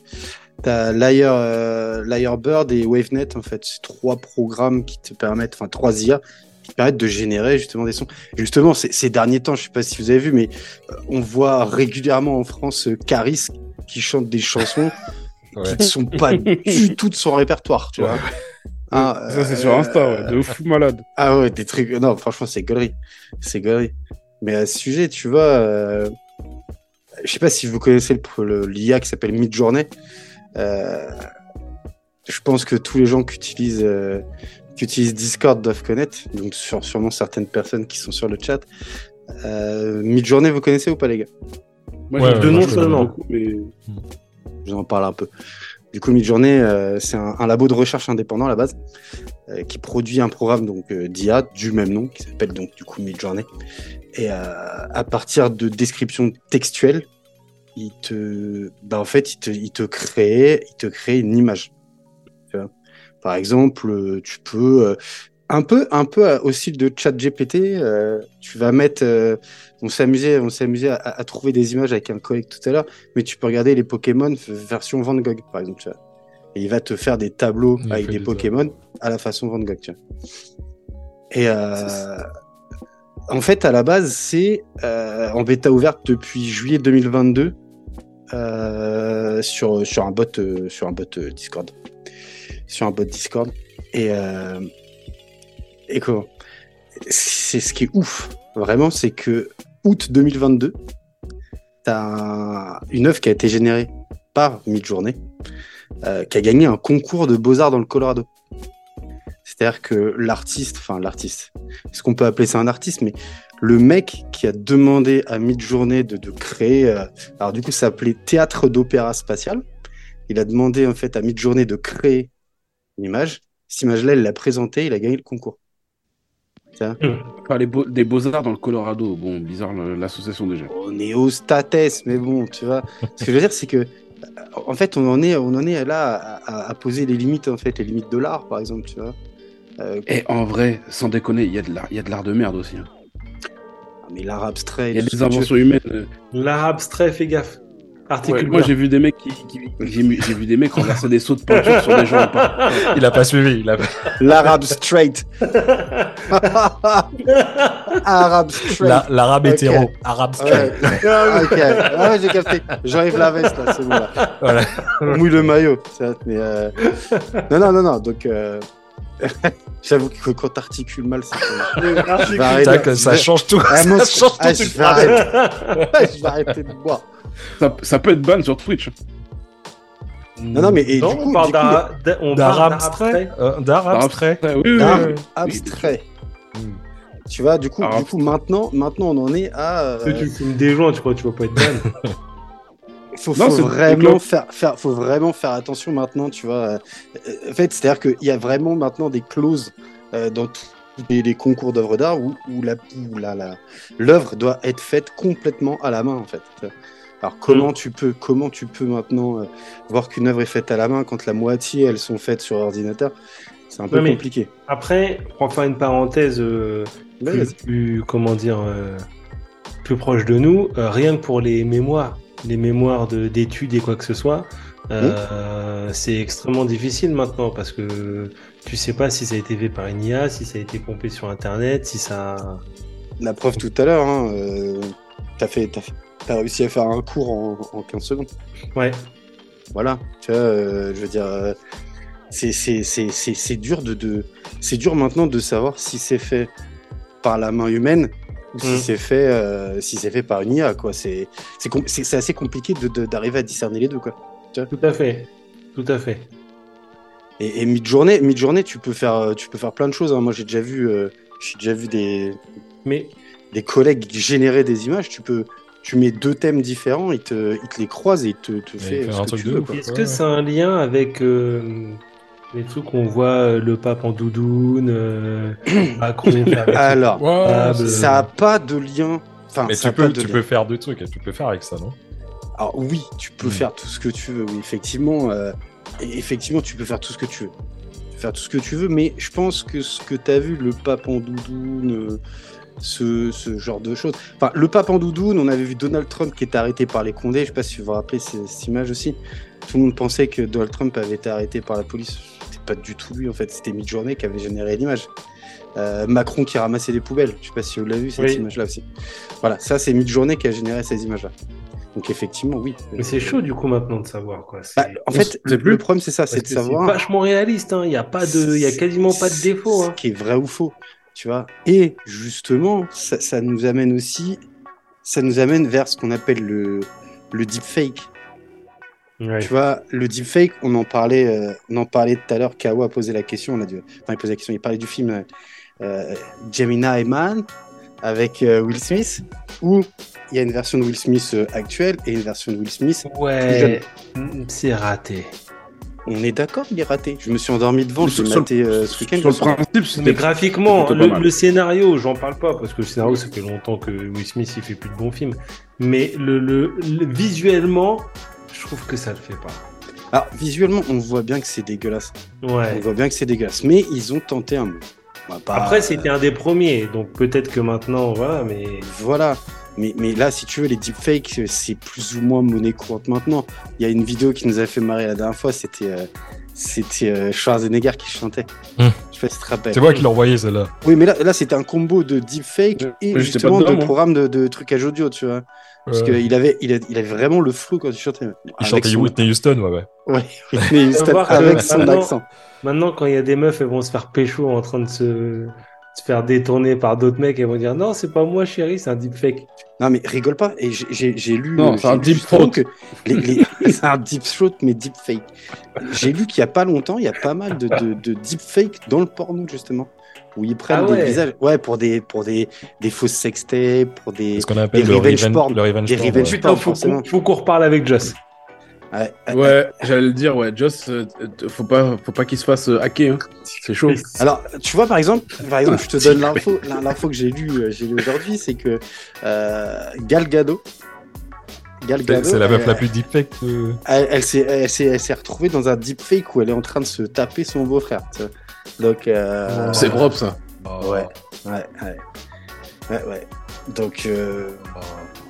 Tu as Lyre, euh, et WaveNet, en fait. C'est trois programmes qui te permettent, enfin, trois IA qui te permettent de générer justement des sons. Justement, ces, ces derniers temps, je sais pas si vous avez vu, mais euh, on voit régulièrement en France euh, Caris qui chante des chansons (laughs) Ouais. qui ne sont pas du tout de son répertoire, tu vois. Hein, Ça c'est euh, sur Insta, ouais, de fou malade. ah ouais, des trucs. Non, franchement, c'est gaulerie. C'est gaulerie. Mais à ce sujet, tu vois, euh... je sais pas si vous connaissez l'IA qui s'appelle Midjourney. Euh... Je pense que tous les gens qui utilisent, euh, qui utilisent Discord doivent connaître. Donc, sur- sûrement certaines personnes qui sont sur le chat. Euh... Midjourney, vous connaissez ou pas, les gars? Moi, Ouais, j'ai ouais, de ouais, nom je- seulement. mais Je vous en parle un peu. Du coup, Midjourney, euh, c'est un, un labo de recherche indépendant à la base, euh, qui produit un programme donc euh, d'IA du même nom, qui s'appelle donc du coup Midjourney. Et euh, à partir de descriptions textuelles, il te, bah, en fait, il te, il te crée, il te crée une image. Tu vois Par exemple, euh, tu peux euh, un peu, un peu au style de ChatGPT, euh, tu vas mettre, euh, on s'amusait, on s'amusait à, à trouver des images avec un collègue tout à l'heure mais tu peux regarder les Pokémon version Van Gogh, par exemple. Tu vois. Et il va te faire des tableaux Il avec des des Pokémon à la façon Van Gogh. Tu vois. Et euh, en fait, à la base, c'est euh, en bêta ouverte depuis juillet 2022. Euh, sur, un bot, euh, sur euh, Discord. Sur un bot Discord. Et, et comment? C'est ce qui est ouf, vraiment, c'est que août 2022, t'as un- une œuvre qui a été générée par Midjourney, qui a gagné un concours de beaux-arts dans le Colorado. C'est-à-dire que l'artiste, enfin l'artiste, est-ce qu'on peut appeler ça un artiste, mais le mec qui a demandé à Midjourney de, de créer, euh, alors du coup ça s'appelait Théâtre d'opéra spatial, il a demandé en fait à Midjourney de créer une image, cette image-là il l'a présentée, il a gagné le concours. Enfin, les beaux- des beaux-arts dans le Colorado. Bon, bizarre l'association déjà. On est au states, mais bon, tu vois. Ce que je veux dire, c'est que, euh, en fait, on en est, on en est là à, poser les limites, en fait, les limites de l'art, par exemple, tu vois. Euh, Et en vrai, sans déconner, il y a de l'art, il y a de l'art de merde aussi. hein. Mais l'art abstrait, Il y a des inventions humaines. euh, L'art abstrait, fais gaffe. Ouais, moi, j'ai vu des mecs qui, qui- j'ai vu des mecs renverser des seaux de peinture sur des gens. (laughs) Il a pas suivi. L'arabe straight. (laughs) Arabe straight. L'arabe hétéro. Arabe Ouais. straight. (laughs) Ah, ok, ah, ouais, j'ai capté. J'enlève la veste là, c'est bon là. Voilà. Mouille le maillot. Mais euh, non, non, non, non. Donc, euh, (laughs) j'avoue que quand t'articules mal. (laughs) Tac, ça Je vais- change tout. Ah, moi, ça change tout. ah, tu je, vais arrêter. (laughs) je vais arrêter de boire. Ça, ça peut être ban sur Twitch. Non, non, mais et Non, du on coup, parle d'art- abstrait. Euh, D'art D'art abstrait. Ouais, oui, oui, D'art oui, oui. abstrait. Tu vois, du coup, du coup maintenant, maintenant, on en est à. euh, Tu fumes des joints, tu crois, tu vas pas être ban. Faut, Non, faut vraiment faire, faire, faut vraiment faire attention maintenant, tu vois. Euh, En fait, c'est-à-dire qu'il y a vraiment maintenant des clauses euh, dans tous les, les concours d'œuvres d'art où, où la, où la, la- l'œuvre doit être faite complètement à la main, en fait. Alors comment tu peux, comment tu peux maintenant euh, voir qu'une œuvre est faite à la main quand la moitié elles sont faites sur ordinateur? C'est un peu compliqué. Après, pour faire une parenthèse euh, plus, plus- comment dire, plus proche de nous, rien que pour les mémoires, les mémoires de- d'études et quoi que ce soit, euh, c'est extrêmement difficile maintenant parce que tu sais pas si ça a été fait par une IA, si ça a été pompé sur Internet, si ça. La preuve tout à l'heure, hein, euh, t'as fait, t'as réussi à faire un cours en, en 15 secondes. Ouais. Voilà, tu vois, euh, je veux dire, c'est dur de, de c'est dur maintenant de savoir si c'est fait par la main humaine ou si Mm. c'est fait euh, si c'est fait par une IA quoi. C'est assez compliqué de- de- d'arriver à discerner les deux quoi. Tout à fait. Tout à fait. Et, et mid-journée, mid-journée, tu peux faire tu peux faire plein de choses. hein. Moi j'ai déjà vu euh, j'ai déjà vu des Mais des collègues générer des images. Tu peux tu mets deux thèmes différents, ils te, ils te les croisent et ils te, te il fait fait est-ce Ouais, que c'est un lien avec euh, les trucs qu'on voit euh, le pape en doudoune, euh, (coughs) Alors, ça a pas de lien. Enfin, mais ça tu peux, de tu lien. peux faire deux trucs. Tu peux faire avec ça, non? Alors oui, tu peux Mm. faire tout ce que tu veux. Oui, effectivement, euh, effectivement, tu peux faire tout ce que tu veux. Tu peux faire tout ce que tu veux, mais je pense que ce que tu as vu, le pape en doudoune, euh, ce, ce genre de choses. Enfin, le pape en doudoune, on avait vu Donald Trump qui était arrêté par les Condés. Je sais pas si vous vous rappelez ce- cette image aussi. Tout le monde pensait que Donald Trump avait été arrêté par la police. Pas du tout lui, en fait. C'était Midjourney qui avait généré l'image. Euh, Macron qui ramassait des poubelles. Je sais pas si vous l'avez vu cette Oui. image-là aussi. Voilà, ça c'est Midjourney qui a généré ces images-là. Donc effectivement, oui. Mais c'est chaud du coup maintenant de savoir quoi. C'est- Bah, en fait, le, plus. le problème c'est ça, c'est de savoir. vachement réaliste. hein. Il y a pas de, il y a quasiment pas de défaut. Ce hein. qui est vrai ou faux, tu vois. Et justement, ça, ça nous amène aussi, ça nous amène vers ce qu'on appelle le, le deepfake. Ouais. Tu vois, le deepfake, on en parlait, euh, on en parlait tout à l'heure. Kao a posé la question. On a dû, enfin, il posait la question. Il parlait du film euh, euh, Gemini Man avec euh, Will Smith, où il y a une version de Will Smith euh, actuelle et une version de Will Smith. Ouais, mm, c'est raté. On est d'accord, il est raté. Je me suis endormi devant. Je l'ai maté euh, ce week-end. Sur le principe, Mais graphiquement, le, scénario, j'en parle pas parce que le scénario, ça fait longtemps que Will Smith il fait plus de bons films. Mais le, le- le- visuellement, je trouve que ça le fait pas. Alors, visuellement, on voit bien que c'est dégueulasse. On Ouais. voit bien que c'est dégueulasse. Mais ils ont tenté un mot. On pas- Après, c'était un des premiers, donc peut-être que maintenant, voilà, mais Voilà. Mais, mais là, si tu veux, les deepfakes, c'est plus ou moins monnaie courante maintenant. Il y a une vidéo qui nous a fait marrer la dernière fois, c'était euh, C'était euh, Schwarzenegger qui chantait. Hmm. Je sais pas si tu te rappelles. C'est moi qui l'ai envoyé celle-là. Oui, mais là, là c'était un combo de deepfake et justement dedans, de moi. programme de, de trucage audio, tu vois. Parce Euh, qu'il avait, il, a- il avait vraiment le flou quand il chantait. il Avec chantait son- Whitney Houston, ouais, ouais. Ouais, (laughs) Whitney Houston avec son maintenant- accent. Maintenant, quand il y a des meufs, elles vont se faire pécho en train de se, se faire détourner par d'autres mecs, elles vont dire non, c'est pas moi, chérie, c'est un deepfake. Non, mais rigole pas. Et j'ai- lu. Non, c'est un deep que les- les- (laughs) c'est un deep throat, mais deep fake. J'ai lu qu'il y a pas longtemps, il y a pas mal de, de, de deep fake dans le porno, justement. Où ils prennent Ah ouais. des visages. Ouais, pour des, pour des, des fausses sextapes, pour des. Ce qu'on appelle des le revenge revenge, porn. le revenge Des porn, revenge ouais. Putain, faut, faut qu'on reparle avec Joss. Ouais, j'allais le dire, ouais. Joss, euh, faut pas, faut pas qu'il se fasse euh, hacker. hein. C'est chaud. Alors, tu vois, par exemple, par exemple, je te donne (laughs) l'info, l'info que j'ai lu, euh, j'ai lu aujourd'hui, c'est que euh, Gal Gadot, Gal C'est Gadot, c'est la meuf la plus deepfake. de- Elle, elle s'est, elle, s'est, elle s'est retrouvée dans un deepfake où elle est en train de se taper son beau-frère. Donc, euh, C'est propre, ça. ouais, ouais, ouais, ouais, ouais. Donc, euh,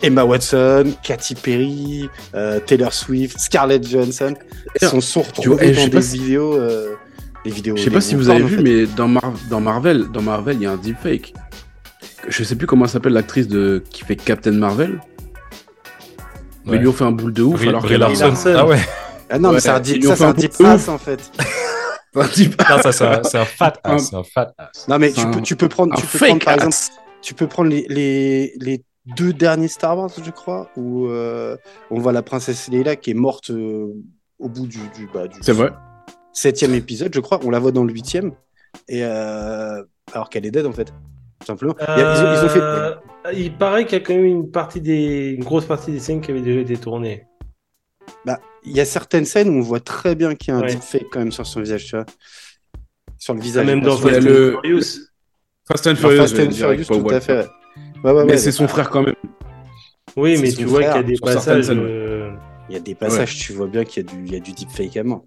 Emma Watson, Katy Perry, euh, Taylor Swift, Scarlett Johansson, sont, sont tu vois, retrouvés eh, je dans sais des pas si- vidéos, euh, des vidéos. Je sais pas si vous avez en vu, fait. mais dans, Mar- dans Marvel, dans Marvel, il y a un deepfake. Je sais plus comment s'appelle l'actrice de qui fait Captain Marvel. Mais Ouais. lui ont fait un boule de ouf Brie- alors Brie qu'elle a- Larson. Larson. Ah ouais. Ah non, mais c'est un deep, ça, c'est un un deep ass, en fait. (laughs) un deep- Non, ça, c'est un, c'est un fat Un- ass. C'est un fat ass. Non, mais tu un- peux, tu peux prendre, un tu peux prendre, fake par exemple, ass. tu peux prendre les, les, les deux derniers Star Wars, je crois, où euh, on voit la princesse Leila qui est morte euh, au bout du, du, bah, du C'est vrai. septième épisode, je crois. On la voit dans le huitième, et euh, alors qu'elle est dead en fait, tout simplement. Ils, ont, ils ont fait. Euh, Il paraît qu'il y a quand même une partie des, une grosse partie des scènes qui avaient déjà été tournées. Bah, il y a certaines scènes où on voit très bien qu'il y a un Ouais. deepfake quand même sur son visage, tu vois. Sur le Ah, visage. même dans Fast le- and Furious. Fast and Furious. Tout à fait. Ouais, ouais, Mais c'est son frère quand même. Oui, mais tu vois qu'il y a des passages. euh, Il y a des passages, tu vois bien qu'il y a du, il y a du deepfake à mort.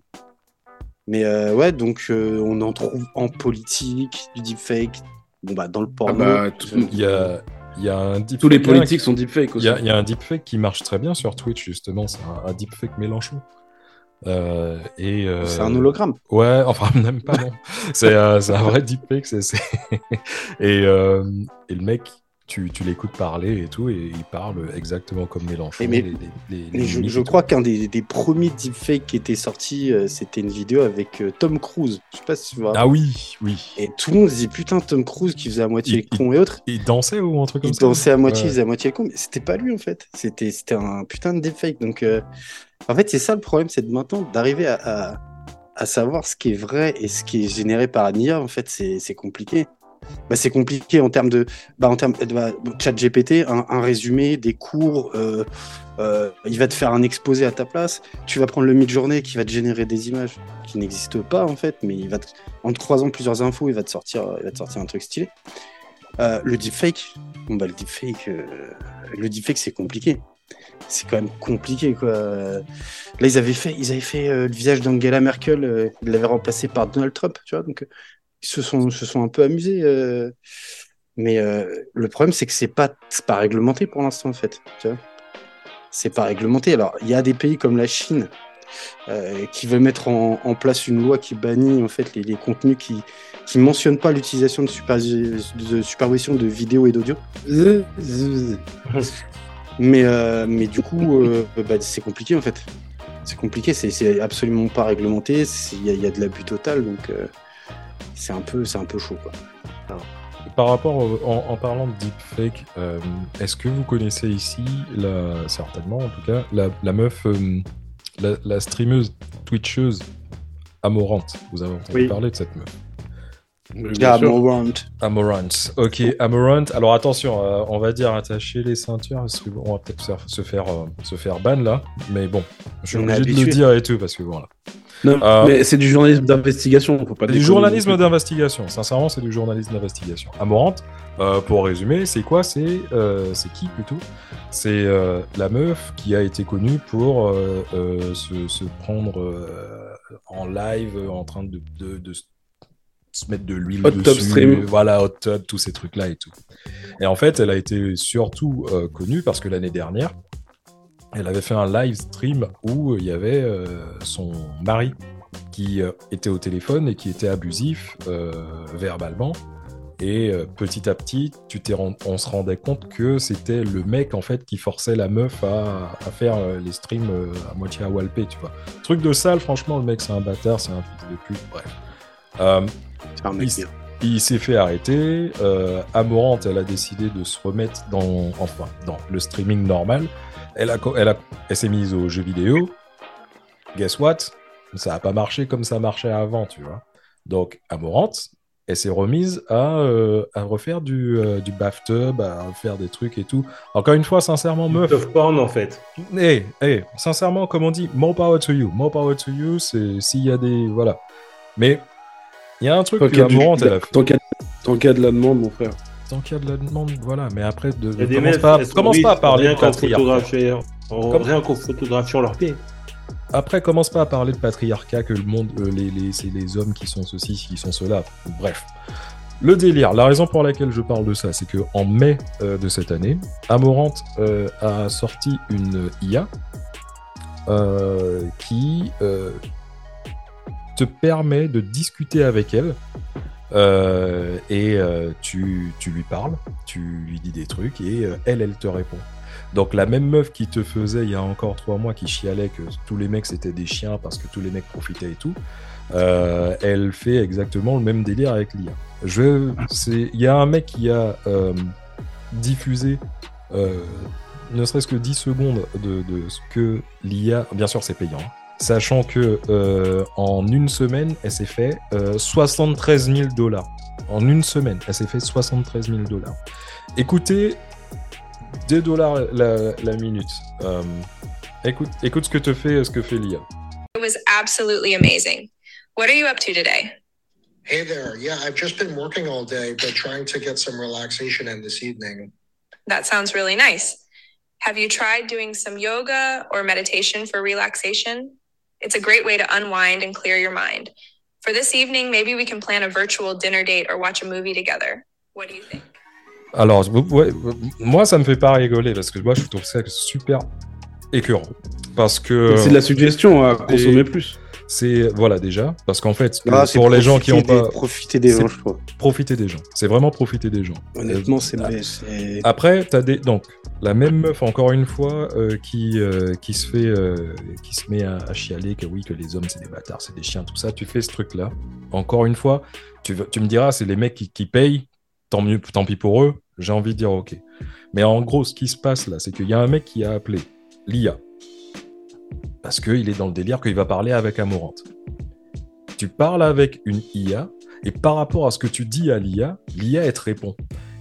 Mais euh, ouais, donc euh, on en trouve en politique, du deepfake? Bon bah dans le Ah porno. bah, Il y a, il y a un deepfake. tous les politiques sont deepfake Il aussi. y, a, il y a un deepfake qui marche très bien sur Twitch, justement. C'est un, un deepfake Mélenchon. Euh, et, euh, C'est un hologramme. Ouais, (laughs) enfin, même pas, non. c'est euh, c'est un vrai deepfake. (laughs) et, euh, et le mec, tu, tu l'écoutes parler et tout, et il parle exactement comme Mélenchon. Et mais- les- je, crois qu'un des, des premiers deepfakes qui était sorti, euh, c'était une vidéo avec euh, Tom Cruise. Je sais pas si tu vois. Ah oui, oui. Et tout le monde se dit putain Tom Cruise qui faisait à moitié Il- con et autres. Il dansait ou un truc comme Il ça dansait à moitié, il faisait à moitié con, mais c'était pas lui en fait. C'était c'était un putain de deepfake. Donc euh, en fait c'est ça le problème, c'est de maintenant d'arriver à, à, à savoir ce qui est vrai et ce qui est généré par l'IA. En fait c'est compliqué. Bah, c'est compliqué en termes de, bah, en termes de bah, chat GPT, un, un résumé, des cours, euh, euh, il va te faire un exposé à ta place. Tu vas prendre le mid-journée qui va te générer des images qui n'existent pas en fait, mais il va en te croisant plusieurs infos, il va te sortir, il va te sortir un truc stylé. Euh, le deepfake, bon bah le deepfake, le deepfake c'est compliqué. C'est quand même compliqué quoi. Là ils avaient fait, ils avaient fait le visage d'Angela Merkel, ils l'avaient remplacé par Donald Trump, tu vois. Donc ils se sont, se sont un peu amusés. euh. Mais euh, le problème c'est que c'est pas, pas réglementé pour l'instant en fait. C'est pas réglementé. Alors il y a des pays comme la Chine euh, qui veulent mettre en, place une loi qui bannit en fait les, contenus qui qui mentionnent pas l'utilisation de, super- de supervision de vidéo et d'audio. Mais, mais du coup, bah, c'est compliqué en fait. C'est compliqué, c'est- absolument pas réglementé, il y, y a de l'abus total, donc c'est un, peu- c'est un peu chaud. Quoi. Par rapport au- en, en parlant de deepfake, euh, est-ce que vous connaissez ici, la, certainement en tout cas, la, la meuf, euh, la, la streameuse, twitcheuse Amorante Vous avez entendu Oui. parler de cette meuf? Ah, warrant. Amorant. Ok, Amorant. Alors attention, euh, on va dire attacher les ceintures parce que bon, on va peut-être se faire, se faire, euh, se faire ban là. Mais bon, je suis obligé de le dire et tout parce que voilà. Non, Euh, mais c'est du journalisme d'investigation. Faut pas du journalisme d'investigation. Sincèrement, c'est du journalisme d'investigation. Amorante, euh, pour résumer, c'est quoi? C'est euh, qui plutôt? C'est la meuf qui a été connue pour se, se prendre en live en train de, de- de se mettre de l'huile dessus. tub stream. Voilà, hot tub, tous ces trucs-là et tout. Et en fait, elle a été surtout euh, connue parce que l'année dernière, elle avait fait un live stream où il y avait euh, son mari qui euh, était au téléphone et qui était abusif euh, verbalement. Et euh, petit à petit, tu on se rendait compte que c'était le mec en fait qui forçait la meuf à, à faire euh, les streams euh, à moitié à walper, tu vois. Truc de sale, franchement, le mec c'est un bâtard, c'est un fils de pute, bref. Euh, il s'est fait arrêter. Euh, Amorante, elle a décidé de se remettre dans, enfin, dans le streaming normal. Elle, a, elle, a, elle s'est mise aux jeux vidéo. Guess what? Ça n'a pas marché comme ça marchait avant, tu vois. Donc, Amorante, elle s'est remise à, euh, à refaire du, euh, du bathtub, à faire des trucs et tout. Encore une fois, sincèrement, meuf, Of porn, en fait. eh, eh, sincèrement, comme on dit, more power to you. More power to you, c'est s'il y a des. Voilà. Mais il y a un truc Tant que Amorante, elle a fait. tant qu'il y a- tant qu'il y a de la demande, mon frère. Tant qu'il y a de la demande, voilà. Mais après, de, des commence, meufs, pas, commence à parler rien de patriarcat. en- Comme- rien qu'en photographiant leurs pieds. Après, commence pas à parler de patriarcat, que le monde, euh, les, les, c'est les hommes qui sont ceci, qui sont cela. Bref. Le délire, la raison pour laquelle je parle de ça, c'est que en mai euh, de cette année, Amorante euh, a sorti une IA qui te permet de discuter avec elle et euh, tu, tu lui parles, tu lui dis des trucs et euh, elle, elle te répond. Donc la même meuf qui te faisait il y a encore trois mois qui chialait que tous les mecs c'était des chiens parce que tous les mecs profitaient et tout, euh, elle fait exactement le même délire avec l'IA. Il y a un mec qui a euh, diffusé euh, ne serait-ce que 10 secondes de, de ce que l'IA, bien sûr c'est payant, hein, sachant que euh, en une semaine elle s'est fait euh, 73 000 dollars. En une semaine, elle s'est fait 73 000 dollars. Écoutez, 2 dollars la, la minute. Euh, écoute, écoute ce que te fait, ce que fait l'IA. It was absolutely amazing. What are you up to today? Hey there. Yeah, I've just been working all day, but trying to get some relaxation in this evening. That sounds really nice. Have you tried doing some yoga or meditation for relaxation? It's a great way to unwind and clear your mind. For this evening, maybe we can plan a virtual dinner date or watch a movie together. What do you think? Alors, ouais, moi, ça me fait pas rigoler parce que moi, je trouve ça super écœurant. Parce que C'est de la suggestion à consommer plus. C'est voilà déjà parce qu'en fait Ah, pour les gens qui ont profiter pas Profiter des gens, je crois. profité des gens, c'est vraiment profiter des gens. Honnêtement, c'est. Ah. c'est- Après, t'as des donc la même meuf encore une fois euh, qui euh, qui se fait euh, qui se met à, à chialer que oui que les hommes c'est des bâtards, c'est des chiens, tout ça. Tu fais ce truc là. Encore une fois, tu me diras c'est les mecs qui, qui payent. Tant mieux, tant pis pour eux. J'ai envie de dire ok. Mais en gros, ce qui se passe là, c'est qu'il y a un mec qui a appelé l'IA parce qu'il est dans le délire qu'il va parler avec Amorante. Tu parles avec une IA et par rapport à ce que tu dis à l'IA, l'IA te répond.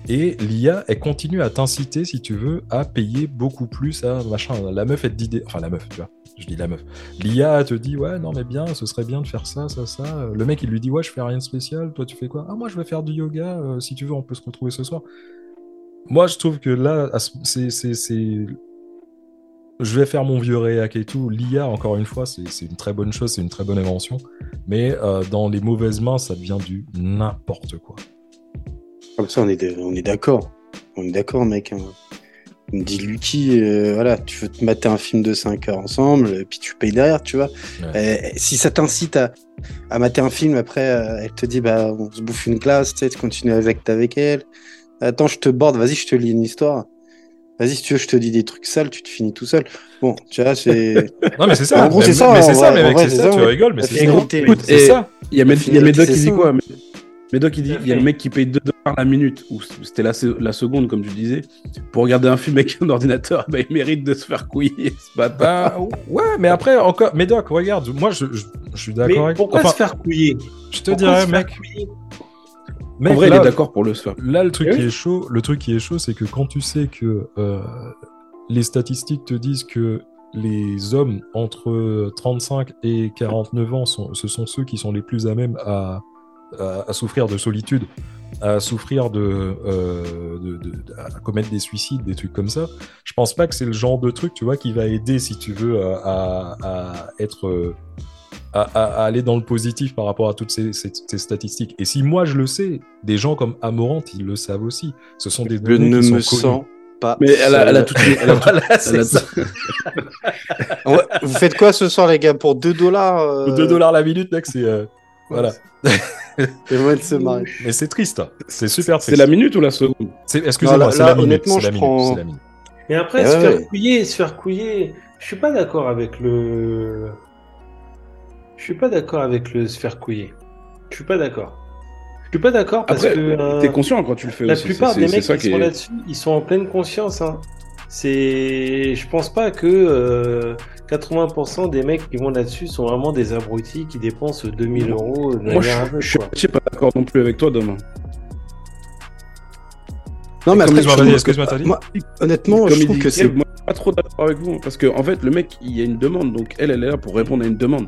Et l'IA, elle continue à t'inciter, si tu veux, à payer beaucoup plus à machin. La meuf, elle te dit des... Enfin, la meuf, tu vois. Je dis la meuf. L'IA te dit, ouais, non, mais bien, ce serait bien de faire ça, ça, ça. Le mec, il lui dit, ouais, je fais rien de spécial. Toi, tu fais quoi? Ah, moi, je vais faire du yoga. euh, si tu veux, on peut se retrouver ce soir. Moi, je trouve que là, c'est. Je vais faire mon vieux réac et tout. L'IA, encore une fois, c'est une très bonne chose, c'est une très bonne invention. Mais euh, dans les mauvaises mains, ça devient du n'importe quoi. Comme ça, on est, on d'accord. On est d'accord, mec. hein. Il me dit, Lucky, euh, voilà, tu veux te mater un film de 5 heures ensemble, puis tu payes derrière, tu vois. Euh, si ça t'incite à, à mater un film, après, elle te dit, bah, on se bouffe une glace, tu sais, tu continues avec, avec elle. Attends, je te borde, vas-y, je te lis une histoire. Vas-y, si tu veux, je te dis des trucs sales, tu te finis tout seul. Bon, tu vois, c'est. (laughs) Non, mais c'est ça. En gros, Mais- c'est ça, Mais c'est ça, mais mec, c'est c'est ça. Tu rigoles, mais c'est ça. Il y a, Med- il y a La Médoc qui dit quoi Médoc, il dit il y a le mec qui paye 2 dollars la minute, ou c'était la, se- la seconde, comme tu disais, pour regarder un film avec un ordinateur, (laughs) bah, il mérite de se faire couiller, ce bâtard. Bah, ouais, mais après, encore. Médoc, regarde, moi, je, je, je suis d'accord avec pourquoi enfin, se faire couiller? Je te Pourquoi dirais, mec. Mec, en vrai, là, il est d'accord pour le faire. Là, le truc Eh qui est chaud, le truc qui est chaud, c'est que quand tu sais que euh, les statistiques te disent que les hommes entre 35 et 49 ans, sont, ce sont ceux qui sont les plus à même à, à, à souffrir de solitude, à souffrir de, euh, de, de- de- à commettre des suicides, des trucs comme ça. Je pense pas que c'est le genre de truc, tu vois, qui va aider, si tu veux, à, à- à être euh, à, aller dans le positif par rapport à toutes ces, ces- ces statistiques. Et si moi je le sais, des gens comme Amorant, ils le savent aussi. Ce sont des Je données ne qui me sont connues. sens pas. Mais elle a, elle a tout. Elle a (laughs) tout- Voilà, elle c'est a. (laughs) Ouais, Vous faites quoi ce soir, les gars Pour 2 dollars euh, 2 dollars la minute, mec, c'est. euh, Voilà. Et moyen de se marrer. Mais c'est triste. hein. C'est super C'est triste. la minute ou la seconde? C'est- Excusez-moi, là- c'est la minute. honnêtement, c'est la je minute, prends- c'est la minute. Mais après, Eh se ouais, faire ouais. couiller, se faire couiller, je suis pas d'accord avec le. Je suis pas d'accord avec le se faire couiller. Je suis pas d'accord. Je suis pas d'accord parce Après, que euh, t'es conscient quand tu le fais la aussi. plupart c'est- des c'est mecs qui sont est- là-dessus, ils sont en pleine conscience. Hein. C'est, je pense pas que euh, 80% des mecs qui vont là-dessus sont vraiment des abrutis qui dépensent 2000 euros de Moi, je, suis quoi. je suis pas d'accord non plus avec toi, Dom. Non, mais après, Excuse-moi, je trouve que- moi, honnêtement, Comme je il trouve dit que c'est. moi, pas trop d'accord avec vous. Parce que, en fait, le mec, il y a une demande. Donc, elle, elle est là pour répondre à une demande.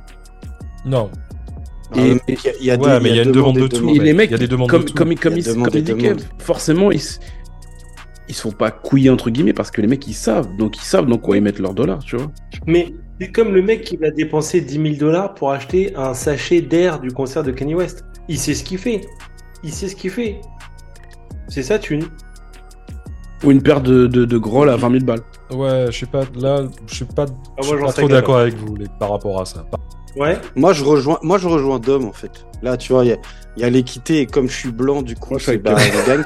Non. Et- mec, il y a- il y a Ouais, des- mais il y a une demande de tout. Et les mecs, Il y a des demandes comme, de tout. comme, comme, Il comme dit forcément, ils, ils se font pas couiller, entre guillemets, parce que les mecs, ils savent. Donc, ils savent dans quoi ils mettent leurs dollars, tu vois. Mais c'est comme le mec qui va dépenser 10 000 dollars pour acheter un sachet d'air du concert de Kanye West. Il sait ce qu'il fait. Il sait ce qu'il fait. C'est ça, thune. Ou une paire de, de, de groll à 20 000 balles. Ouais, je sais pas. Là, je suis pas, Ah, moi, pas trop d'accord avec vous les- par rapport à ça. Ouais. Moi, je rejoins, moi, je rejoins Dom, en fait. Là, tu vois, il y a, il y a l'équité, et comme je suis blanc, du coup, je c'est bah, je gagne.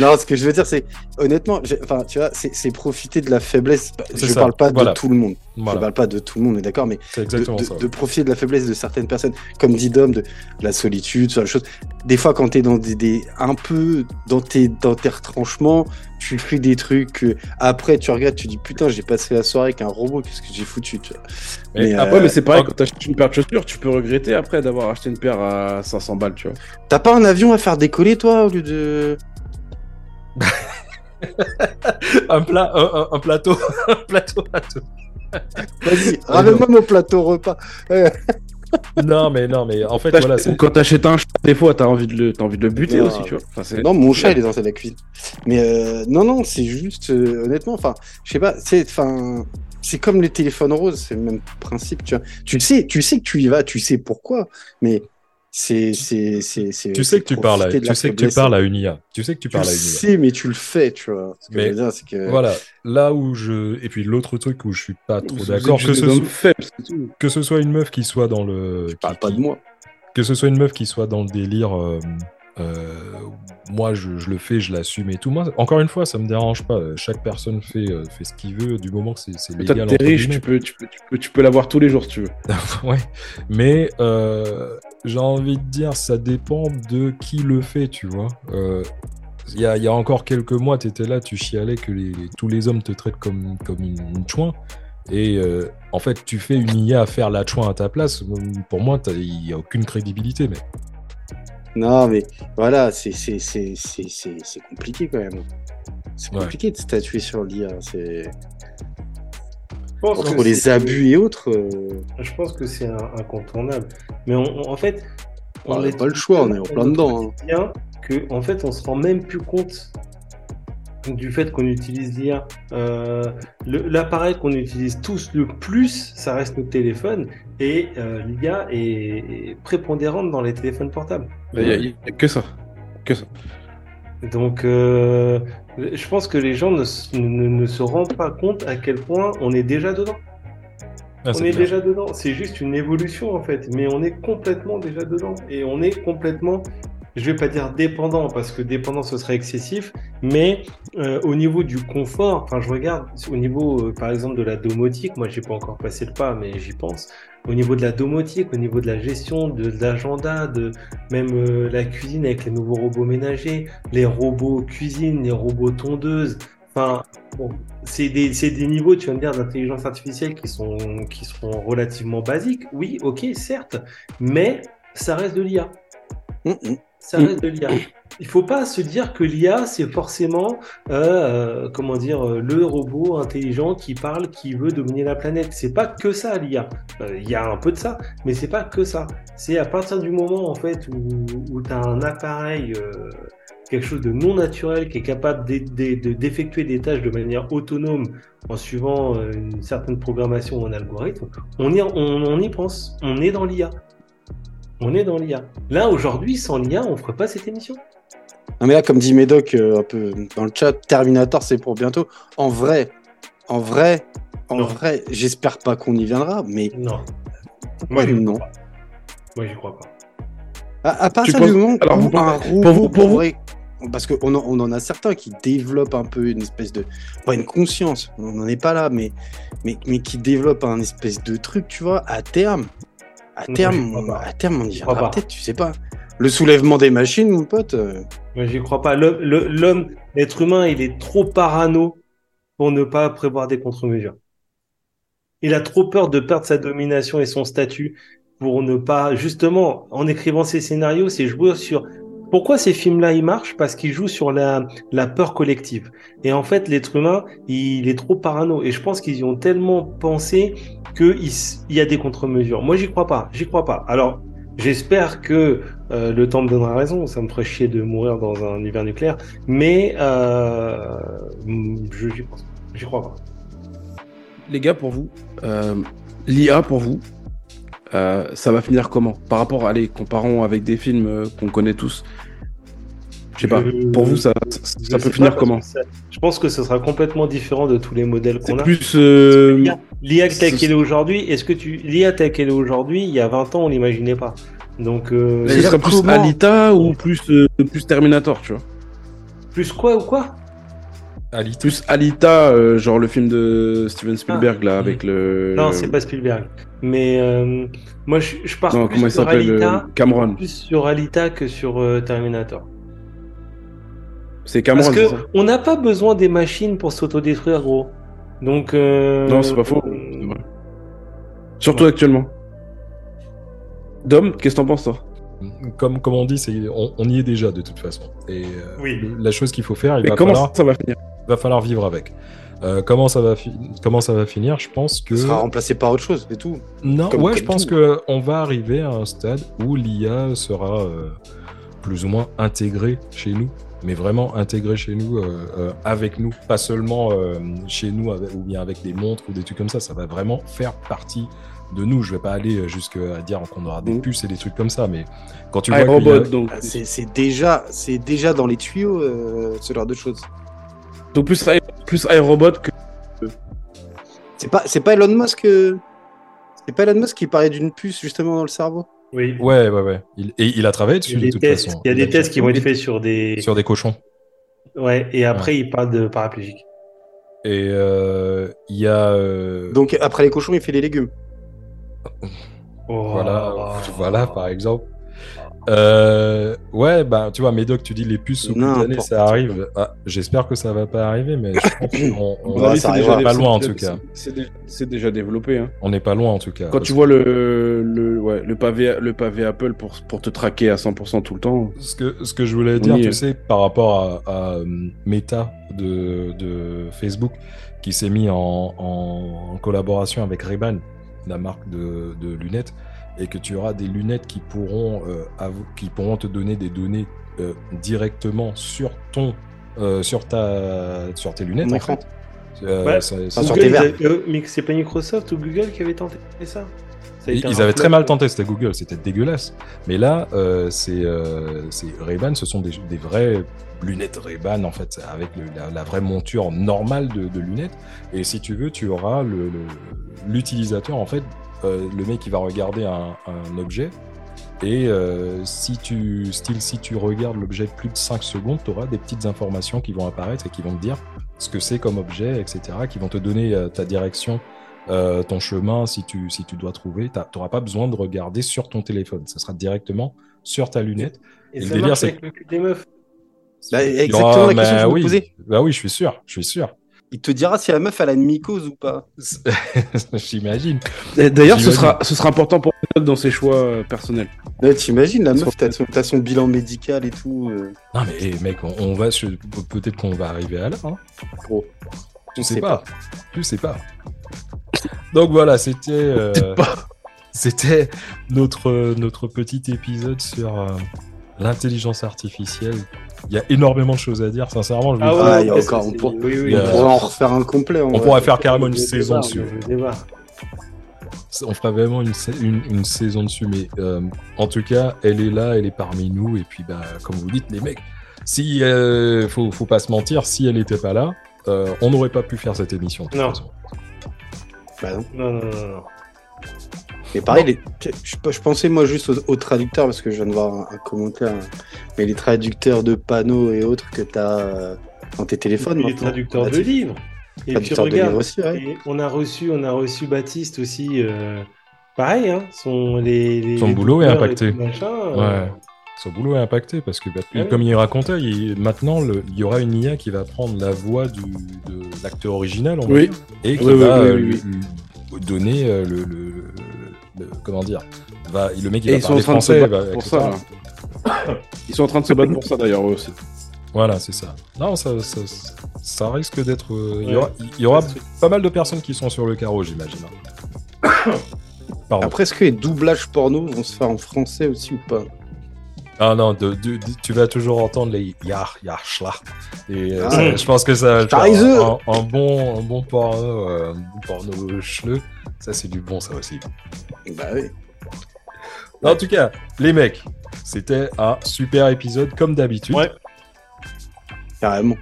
non, ce que je veux dire, c'est, honnêtement, enfin, tu vois, c'est profiter de la faiblesse. Je ça, parle pas voilà. de tout le monde. Je Voilà, parle pas de tout le monde, on est d'accord, mais de, ça. de profiter de la faiblesse de certaines personnes, comme dit Dom, de la solitude, ce genre de choses. Des fois, quand t'es dans des, des, un peu dans tes, dans tes retranchements, tu fais des trucs, que après tu regardes, tu dis putain, j'ai passé la soirée avec un robot, qu'est-ce que j'ai foutu, tu vois. Mais Mais, après, euh, mais c'est pareil, quand t'achètes une paire de chaussures, tu peux regretter après d'avoir acheté une paire à 500 balles, tu vois. T'as pas un avion à faire décoller, toi, au lieu de. (laughs) un, plat, un, un- un plateau, (laughs) un plateau à tout. Vas-y, (laughs) ramène-moi mon plateau repas. Non, mais non, mais en fait, voilà, c'est. Quand t'achètes un chat, des fois, t'as envie, de le... t'as envie de le buter Non. aussi, tu vois. Enfin, c'est- Non, mon chat, il est dans la cuisine. Mais euh, non, non, c'est juste, euh, honnêtement, enfin, je sais pas, c'est, enfin, c'est comme les téléphones roses, c'est le même principe, tu vois. Tu le sais, tu sais que tu y vas, tu sais pourquoi, mais c'est, c'est, c'est, c'est. Tu sais que tu parles, à, tu sais que tu parles à une IA. Tu sais que tu Tu parles le à une IA. sais, mais tu le fais, tu vois. Ce que Mais je veux dire, c'est que. Voilà, là où je. Et puis l'autre truc où je suis pas trop d'accord, que, ce que ce soit une meuf qui soit dans le. Je parle qui- pas de moi. que ce soit une meuf qui soit dans le délire, euh, euh, moi je, je le fais, je l'assume et tout. Moi, encore une fois, ça me dérange pas. Chaque personne fait, euh, fait ce qu'il veut du moment que c'est c'est légal. t'es riche, tu peux, tu, peux, tu, peux, tu peux l'avoir tous les jours si tu veux. (laughs) ouais, mais j'ai envie de dire, ça dépend de qui le fait, tu vois. Euh, Il y, a, il y a encore quelques mois, tu étais là, tu chialais que les, tous les hommes te traitent comme, comme une, une chouin. Et euh, en fait, tu fais une IA à faire la chouin à ta place. Pour moi, il n'y a aucune crédibilité. Mais Non, mais voilà, c'est, compliqué quand même. C'est Ouais. compliqué de statuer sur l'IA. Pense Entre que les abus et autres, euh, Je pense que c'est incontournable. Mais on- on- en fait, on n'a pas le choix, on est en plein dedans. hein. bien que en fait on se rend même plus compte du fait qu'on utilise l'IA. Euh, L'appareil qu'on utilise tous le plus, ça reste notre téléphone, et euh, l'IA est, est prépondérante dans les téléphones portables. Il y a, que ça. Que ça. Donc, euh, je pense que les gens ne, s- ne- ne se rendent pas compte à quel point on est déjà dedans. Ah, on est déjà dedans. C'est juste une évolution en fait, mais on est complètement déjà dedans et on est complètement. Je vais pas dire dépendant parce que dépendant ce serait excessif, mais euh, au niveau du confort, enfin je regarde au niveau euh, par exemple de la domotique, moi j'ai pas encore passé le pas, mais j'y pense. Au niveau de la domotique, au niveau de la gestion, de, de l'agenda, de même euh, la cuisine avec les nouveaux robots ménagers, les robots cuisine, les robots tondeuses. Enfin, bon, c'est des, c'est des niveaux, tu vas me dire, d'intelligence artificielle qui sont, qui sont relativement basiques. Oui, ok, certes, mais ça reste de l'IA. Hum, hum. Ça reste de l'IA. Il faut pas se dire que l'IA, c'est forcément, euh, euh, comment dire, euh, le robot intelligent qui parle, qui veut dominer la planète. C'est pas que ça, l'IA. Euh, Il y a un peu de ça, mais c'est pas que ça. C'est à partir du moment, en fait, où, où tu as un appareil, euh, quelque chose de non naturel, qui est capable d'e- d'e- de- d'effectuer des tâches de manière autonome en suivant une certaine programmation ou un algorithme, on y, on y pense. On est dans l'IA. On est dans l'IA. Là, aujourd'hui, sans l'IA, on ferait pas cette émission? Non mais là, comme dit Médoc euh, un peu dans le chat, Terminator c'est pour bientôt. En vrai, en vrai, en Non. vrai, j'espère pas qu'on y viendra, mais Non. Moi, j'y non. crois pas. Moi, j'y crois pas. à, à partir du moment alors, où vous un robot pour vous- pour vous- parce qu'on en, on en a certains qui développent un peu une espèce de pas une conscience, on n'en est pas là, mais mais mais qui développent un espèce de truc, tu vois, à terme, à terme, on- à terme, on y viendra peut-être, tu sais pas. Le soulèvement des machines, mon pote. euh, Moi, j'y crois pas. L'homme, l'être humain, il est trop parano pour ne pas prévoir des contre-mesures. Il a trop peur de perdre sa domination et son statut pour ne pas, justement, en écrivant ces scénarios, c'est jouer sur. Pourquoi ces films-là, ils marchent? Parce qu'ils jouent sur la, peur collective. Et en fait, l'être humain, il est trop parano. Et je pense qu'ils y ont tellement pensé qu'il il y a des contre-mesures. Moi, j'y crois pas. J'y crois pas. Alors, j'espère que euh, le temps me donnera raison. Ça me ferait chier de mourir dans un hiver nucléaire. Mais euh, je crois pas. Les gars, pour vous, euh, l'IA pour vous, euh, ça va finir comment? Par rapport, allez, comparons avec des films euh, qu'on connaît tous. Je sais pas. Je- Pour vous, ça, peut finir comment? Je pense que ce sera complètement différent de tous les modèles qu'on a. plus. euh, L'IA telle qu'elle est aujourd'hui, est-ce que tu l'IA telle qu'elle est aujourd'hui, il y a 20 ans, on l'imaginait pas. Donc euh, ce serait plus comment- Alita ou plus, euh, plus Terminator, tu vois plus quoi ou quoi? Alita. Plus Alita, euh, genre le film de Steven Spielberg, là, Ah. avec le. Non, c'est pas Spielberg. Mais euh, moi, je, je pars Non, plus comment il sur s'appelle Alita, euh, Cameron. plus sur Alita que sur euh, Terminator. C'est Cameron, Parce que ça on n'a pas besoin des machines pour s'autodétruire, gros. Donc euh, Non, c'est pas faux. euh, vrai. Surtout actuellement. Dom, qu'est-ce que t'en penses, toi? Comme, comme on dit, c'est, on, on y est déjà de toute façon. Et euh, Oui. le- la chose qu'il faut faire, il Mais va comment falloir, ça va finir? Va falloir vivre avec. Euh, comment, ça va comment ça va finir? Je pense que. Ce sera remplacé par autre chose, c'est tout. Non, Comme- ouais, comme je pense tout. que on va arriver à un stade où l'IA sera euh, plus ou moins intégrée chez nous, mais vraiment intégrée chez nous, euh, euh, avec nous, pas seulement euh, chez nous avec- ou bien avec des montres ou des trucs comme ça. Ça va vraiment faire partie de nous. Je vais pas aller jusqu'à dire qu'on aura des Mhm. puces et des trucs comme ça, mais quand tu Ah, vois a- robot, donc. C'est déjà, c'est déjà dans les tuyaux, euh, ce genre de choses. Donc plus, plus iRobot que. C'est pas, c'est pas Elon Musk. euh, C'est pas Elon Musk qui parlait d'une puce justement dans le cerveau? oui. Ouais, ouais, ouais. Il, et il a travaillé Il dessus y a de des toute tests, façon. il y a des tests qui vont être faits sur des. sur des cochons. Ouais. Et après, il parle de paraplégique. Et euh, il y a. euh, Donc après les cochons, il fait les légumes. Oh. Voilà, voilà, par exemple. Euh, ouais, bah, tu vois, Médoc, tu dis les puces au bout d'année, ça arrive. Ah, J'espère que ça va pas arriver, mais je pense (coughs) qu'on on- déjà pas loin en tout cas. C'est déjà, développé. Hein. on n'est pas loin en tout cas. Quand tu vois le, le, ouais, le, pavé, le pavé Apple pour, pour te traquer à 100% tout le temps. ce que, ce que je voulais dire, tu est. sais, par rapport à, à, euh, Meta de, de Facebook, qui s'est mis en, en- en collaboration avec Ray-Ban, la marque de, de lunettes, et que tu auras des lunettes qui pourront, euh, av- qui pourront te donner des données euh, directement sur ton, euh, sur ta, sur tes lunettes en fait. Ouais. ça- Enfin, ça- sur Google, tes verres. ils avaient- mais c'est pas Microsoft ou Google qui avait tenté ça? Ils, avaient très mal tenté, c'était Google, c'était dégueulasse. Mais là, euh, c'est euh, c'est Ray-Ban, ce sont des, des vraies lunettes Ray-Ban, en fait, avec le- la, la vraie monture normale de, de lunettes. Et si tu veux, tu auras le- le- l'utilisateur, en fait, euh, le mec qui va regarder un, un objet. Et euh, si tu style, si tu regardes l'objet plus de 5 secondes, tu auras des petites informations qui vont apparaître et qui vont te dire ce que c'est comme objet, etc., qui vont te donner euh, ta direction euh, ton chemin, si tu, si tu dois trouver, tu n'auras pas besoin de regarder sur ton téléphone. Ça sera directement sur ta lunette. Et, Et le délire, c'est- avec le cul des meufs. Bah, Il y exactement la question que bah je me oui. posais. Bah oui, je suis sûr, je suis sûr. Il te dira si la meuf elle a une mycose ou pas. (laughs) J'imagine. D'ailleurs, ce sera, ce sera important pour dans ses choix euh, personnels. Ouais, T'imagines la meuf, t'as son, son bilan médical et tout. euh, Non mais eh, mec, on, on va sur- peut-être qu'on va arriver à là. Hein. gros. Tu sais sait pas. Tu sais pas. Donc voilà, c'était euh, (laughs) c'était notre notre petit épisode sur euh, l'intelligence artificielle. Il y a énormément de choses à dire, sincèrement. Je Ah ouais. Ah, il y a ouais, encore- on pour- oui, oui, On pourrait en refaire un complet. On vrai. pourrait faire carrément une saison dessus. On fera vraiment une, une, une saison dessus, mais euh, en tout cas, elle est là, elle est parmi nous, et puis bah, comme vous dites, les mecs, Si, euh, faut, faut pas se mentir, si elle n'était pas là, euh, on n'aurait pas pu faire cette émission. de toute Non. façon. Bah non. Non, non, non, non. Mais pareil, les- je, je pensais moi juste aux, aux traducteurs parce que je viens de voir un, un commentaire. Mais les traducteurs de panneaux et autres que tu as dans tes téléphones. Les traducteurs de natifs. livres. Et puis de regarde, livres aussi, ouais. et on a reçu, on a reçu Baptiste aussi. euh, pareil, hein. Son, les, les- Son les boulot est impacté. machin, euh, Ouais. Son boulot est impacté parce que, bah, Ah comme il racontait, il- maintenant, le- il y aura une IA qui va prendre la voix du, de l'acteur original, on va Oui. dire, et qui Oui, va oui, euh, oui, lui- oui. lui donner euh, le, le- le- comment dire, va, le mec il va ils sont en train de se français, battre va- pour ça. là. (coughs) Ils sont en train de se battre pour ça d'ailleurs eux aussi. Voilà, c'est ça. Non, ça, ça, ça risque d'être. euh, Il y aura, il y aura pas mal de personnes qui sont sur le carreau, j'imagine. (coughs) Pardon. Après, est-ce que les doublages porno vont se faire en français aussi ou pas? Ah non, de- de- de- tu vas toujours entendre les yar, yar, schlacht. Et euh, Ah. je pense que ça Scheiße. un, un bon, un bon porno, euh, un bon porno chleux. Ça, c'est du bon, ça aussi. Bah oui. En tout cas, les mecs, c'était un super épisode, comme d'habitude. Ouais. Carrément.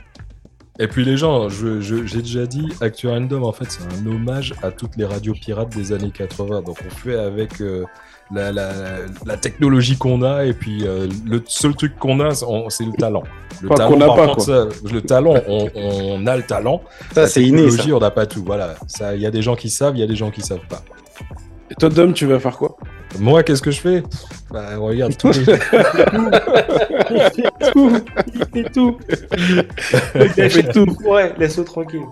Et puis les gens, je- je- j'ai déjà dit, Actu Random, en fait, c'est un hommage à toutes les radios pirates des années 80. Donc on fait avec euh, la, la- la technologie qu'on a, et puis euh, le seul truc qu'on a, c'est le talent. Le Pas talent, par pas, contre, ça, le talent, on, on a le talent. Ça, La c'est inné, ça. technologie, on n'a pas tout. Voilà, ça, il y a des gens qui savent, il y a des gens qui savent pas. Et toi, Dom, tu vas faire quoi? Moi, qu'est-ce que je fais Bah, regarde, tous les- Il fait tout. Il fait tout. Ouais, laisse-le tranquille.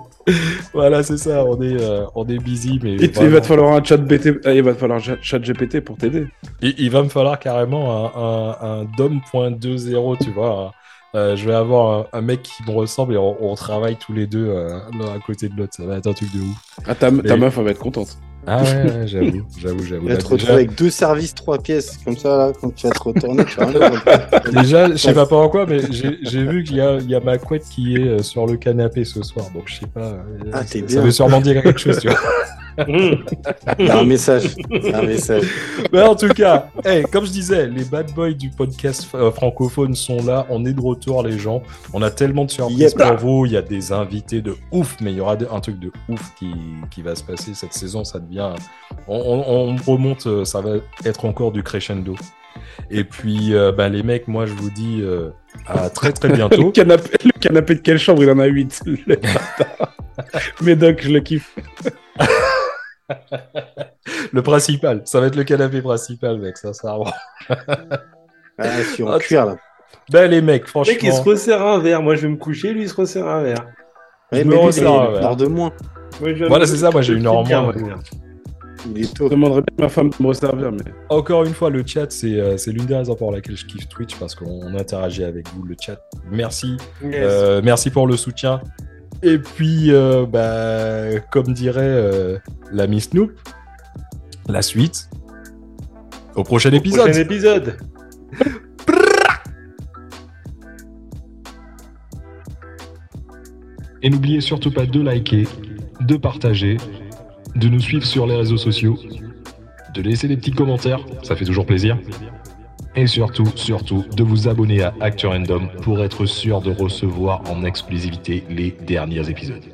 voilà, c'est ça. On est, euh, on est busy, mais il, il va te falloir un chat BT, il va te falloir un chat GPT pour t'aider. Il, il va me falloir carrément un, un, un DOM.20, tu vois. Euh, je vais avoir un, un mec qui me ressemble et on, on travaille tous les deux euh, l'un à côté de l'autre. Ça va être un truc de ouf. Ah, ta, meuf, elle va être contente. Ah ouais, ouais, (laughs) j'avoue, j'avoue, j'avoue. Il va Bah, te retrouver déjà, avec deux services, trois pièces. Comme ça, là, quand tu vas te retourner, tu vas (laughs) déjà, je sais pas pourquoi, mais j'ai j'ai vu qu'il y a, y a ma couette qui est euh, sur le canapé ce soir. Donc je sais pas. euh, Ah, t'es bien. ça veut sûrement dire quelque chose, tu vois. (laughs) (laughs) C'est un message. C'est un message. Mais en tout cas, hey, comme je disais, les bad boys du podcast euh, francophone sont là. On est de retour, les gens. On a tellement de surprises Yep. pour vous. Il y a des invités de ouf, mais il y aura un truc de ouf qui, qui va se passer cette saison. Ça devient. On, on- on remonte, euh, ça va être encore du crescendo. Et puis, euh, ben, les mecs, moi, je vous dis euh, à très très (laughs) Le bientôt. canapé, le canapé de quelle chambre? Il en a 8. (laughs) Médoc, je le kiffe. Le principal, ça va être le canapé principal, mec. Ça, ça. Ah, je suis en Ah, cuir, là. Ben, les mecs, Le mec, il se franchement. resserre un verre. Moi, je vais me coucher. Lui, il se resserre un verre. Ouais, me mais lui, resserre un verre. de moins. Moi, je Voilà, me- c'est ça, moi, j'ai une heure en moins, moi. Il est Je tôt. demanderais bien à ma femme de me resservir, mais. Encore une fois, le chat, c'est euh, c'est l'une des raisons pour laquelle je kiffe Twitch parce qu'on interagit avec vous, le chat. Merci, Yes. euh, merci pour le soutien. Et puis, euh, bah, comme dirait euh, l'ami Snoop, la suite au prochain épisode. Prochain épisode. Et n'oubliez surtout pas de liker, de partager, de nous suivre sur les réseaux sociaux, de laisser des petits commentaires, ça fait toujours plaisir. Et surtout, surtout, de vous abonner à Actu Random pour être sûr de recevoir en exclusivité les derniers épisodes.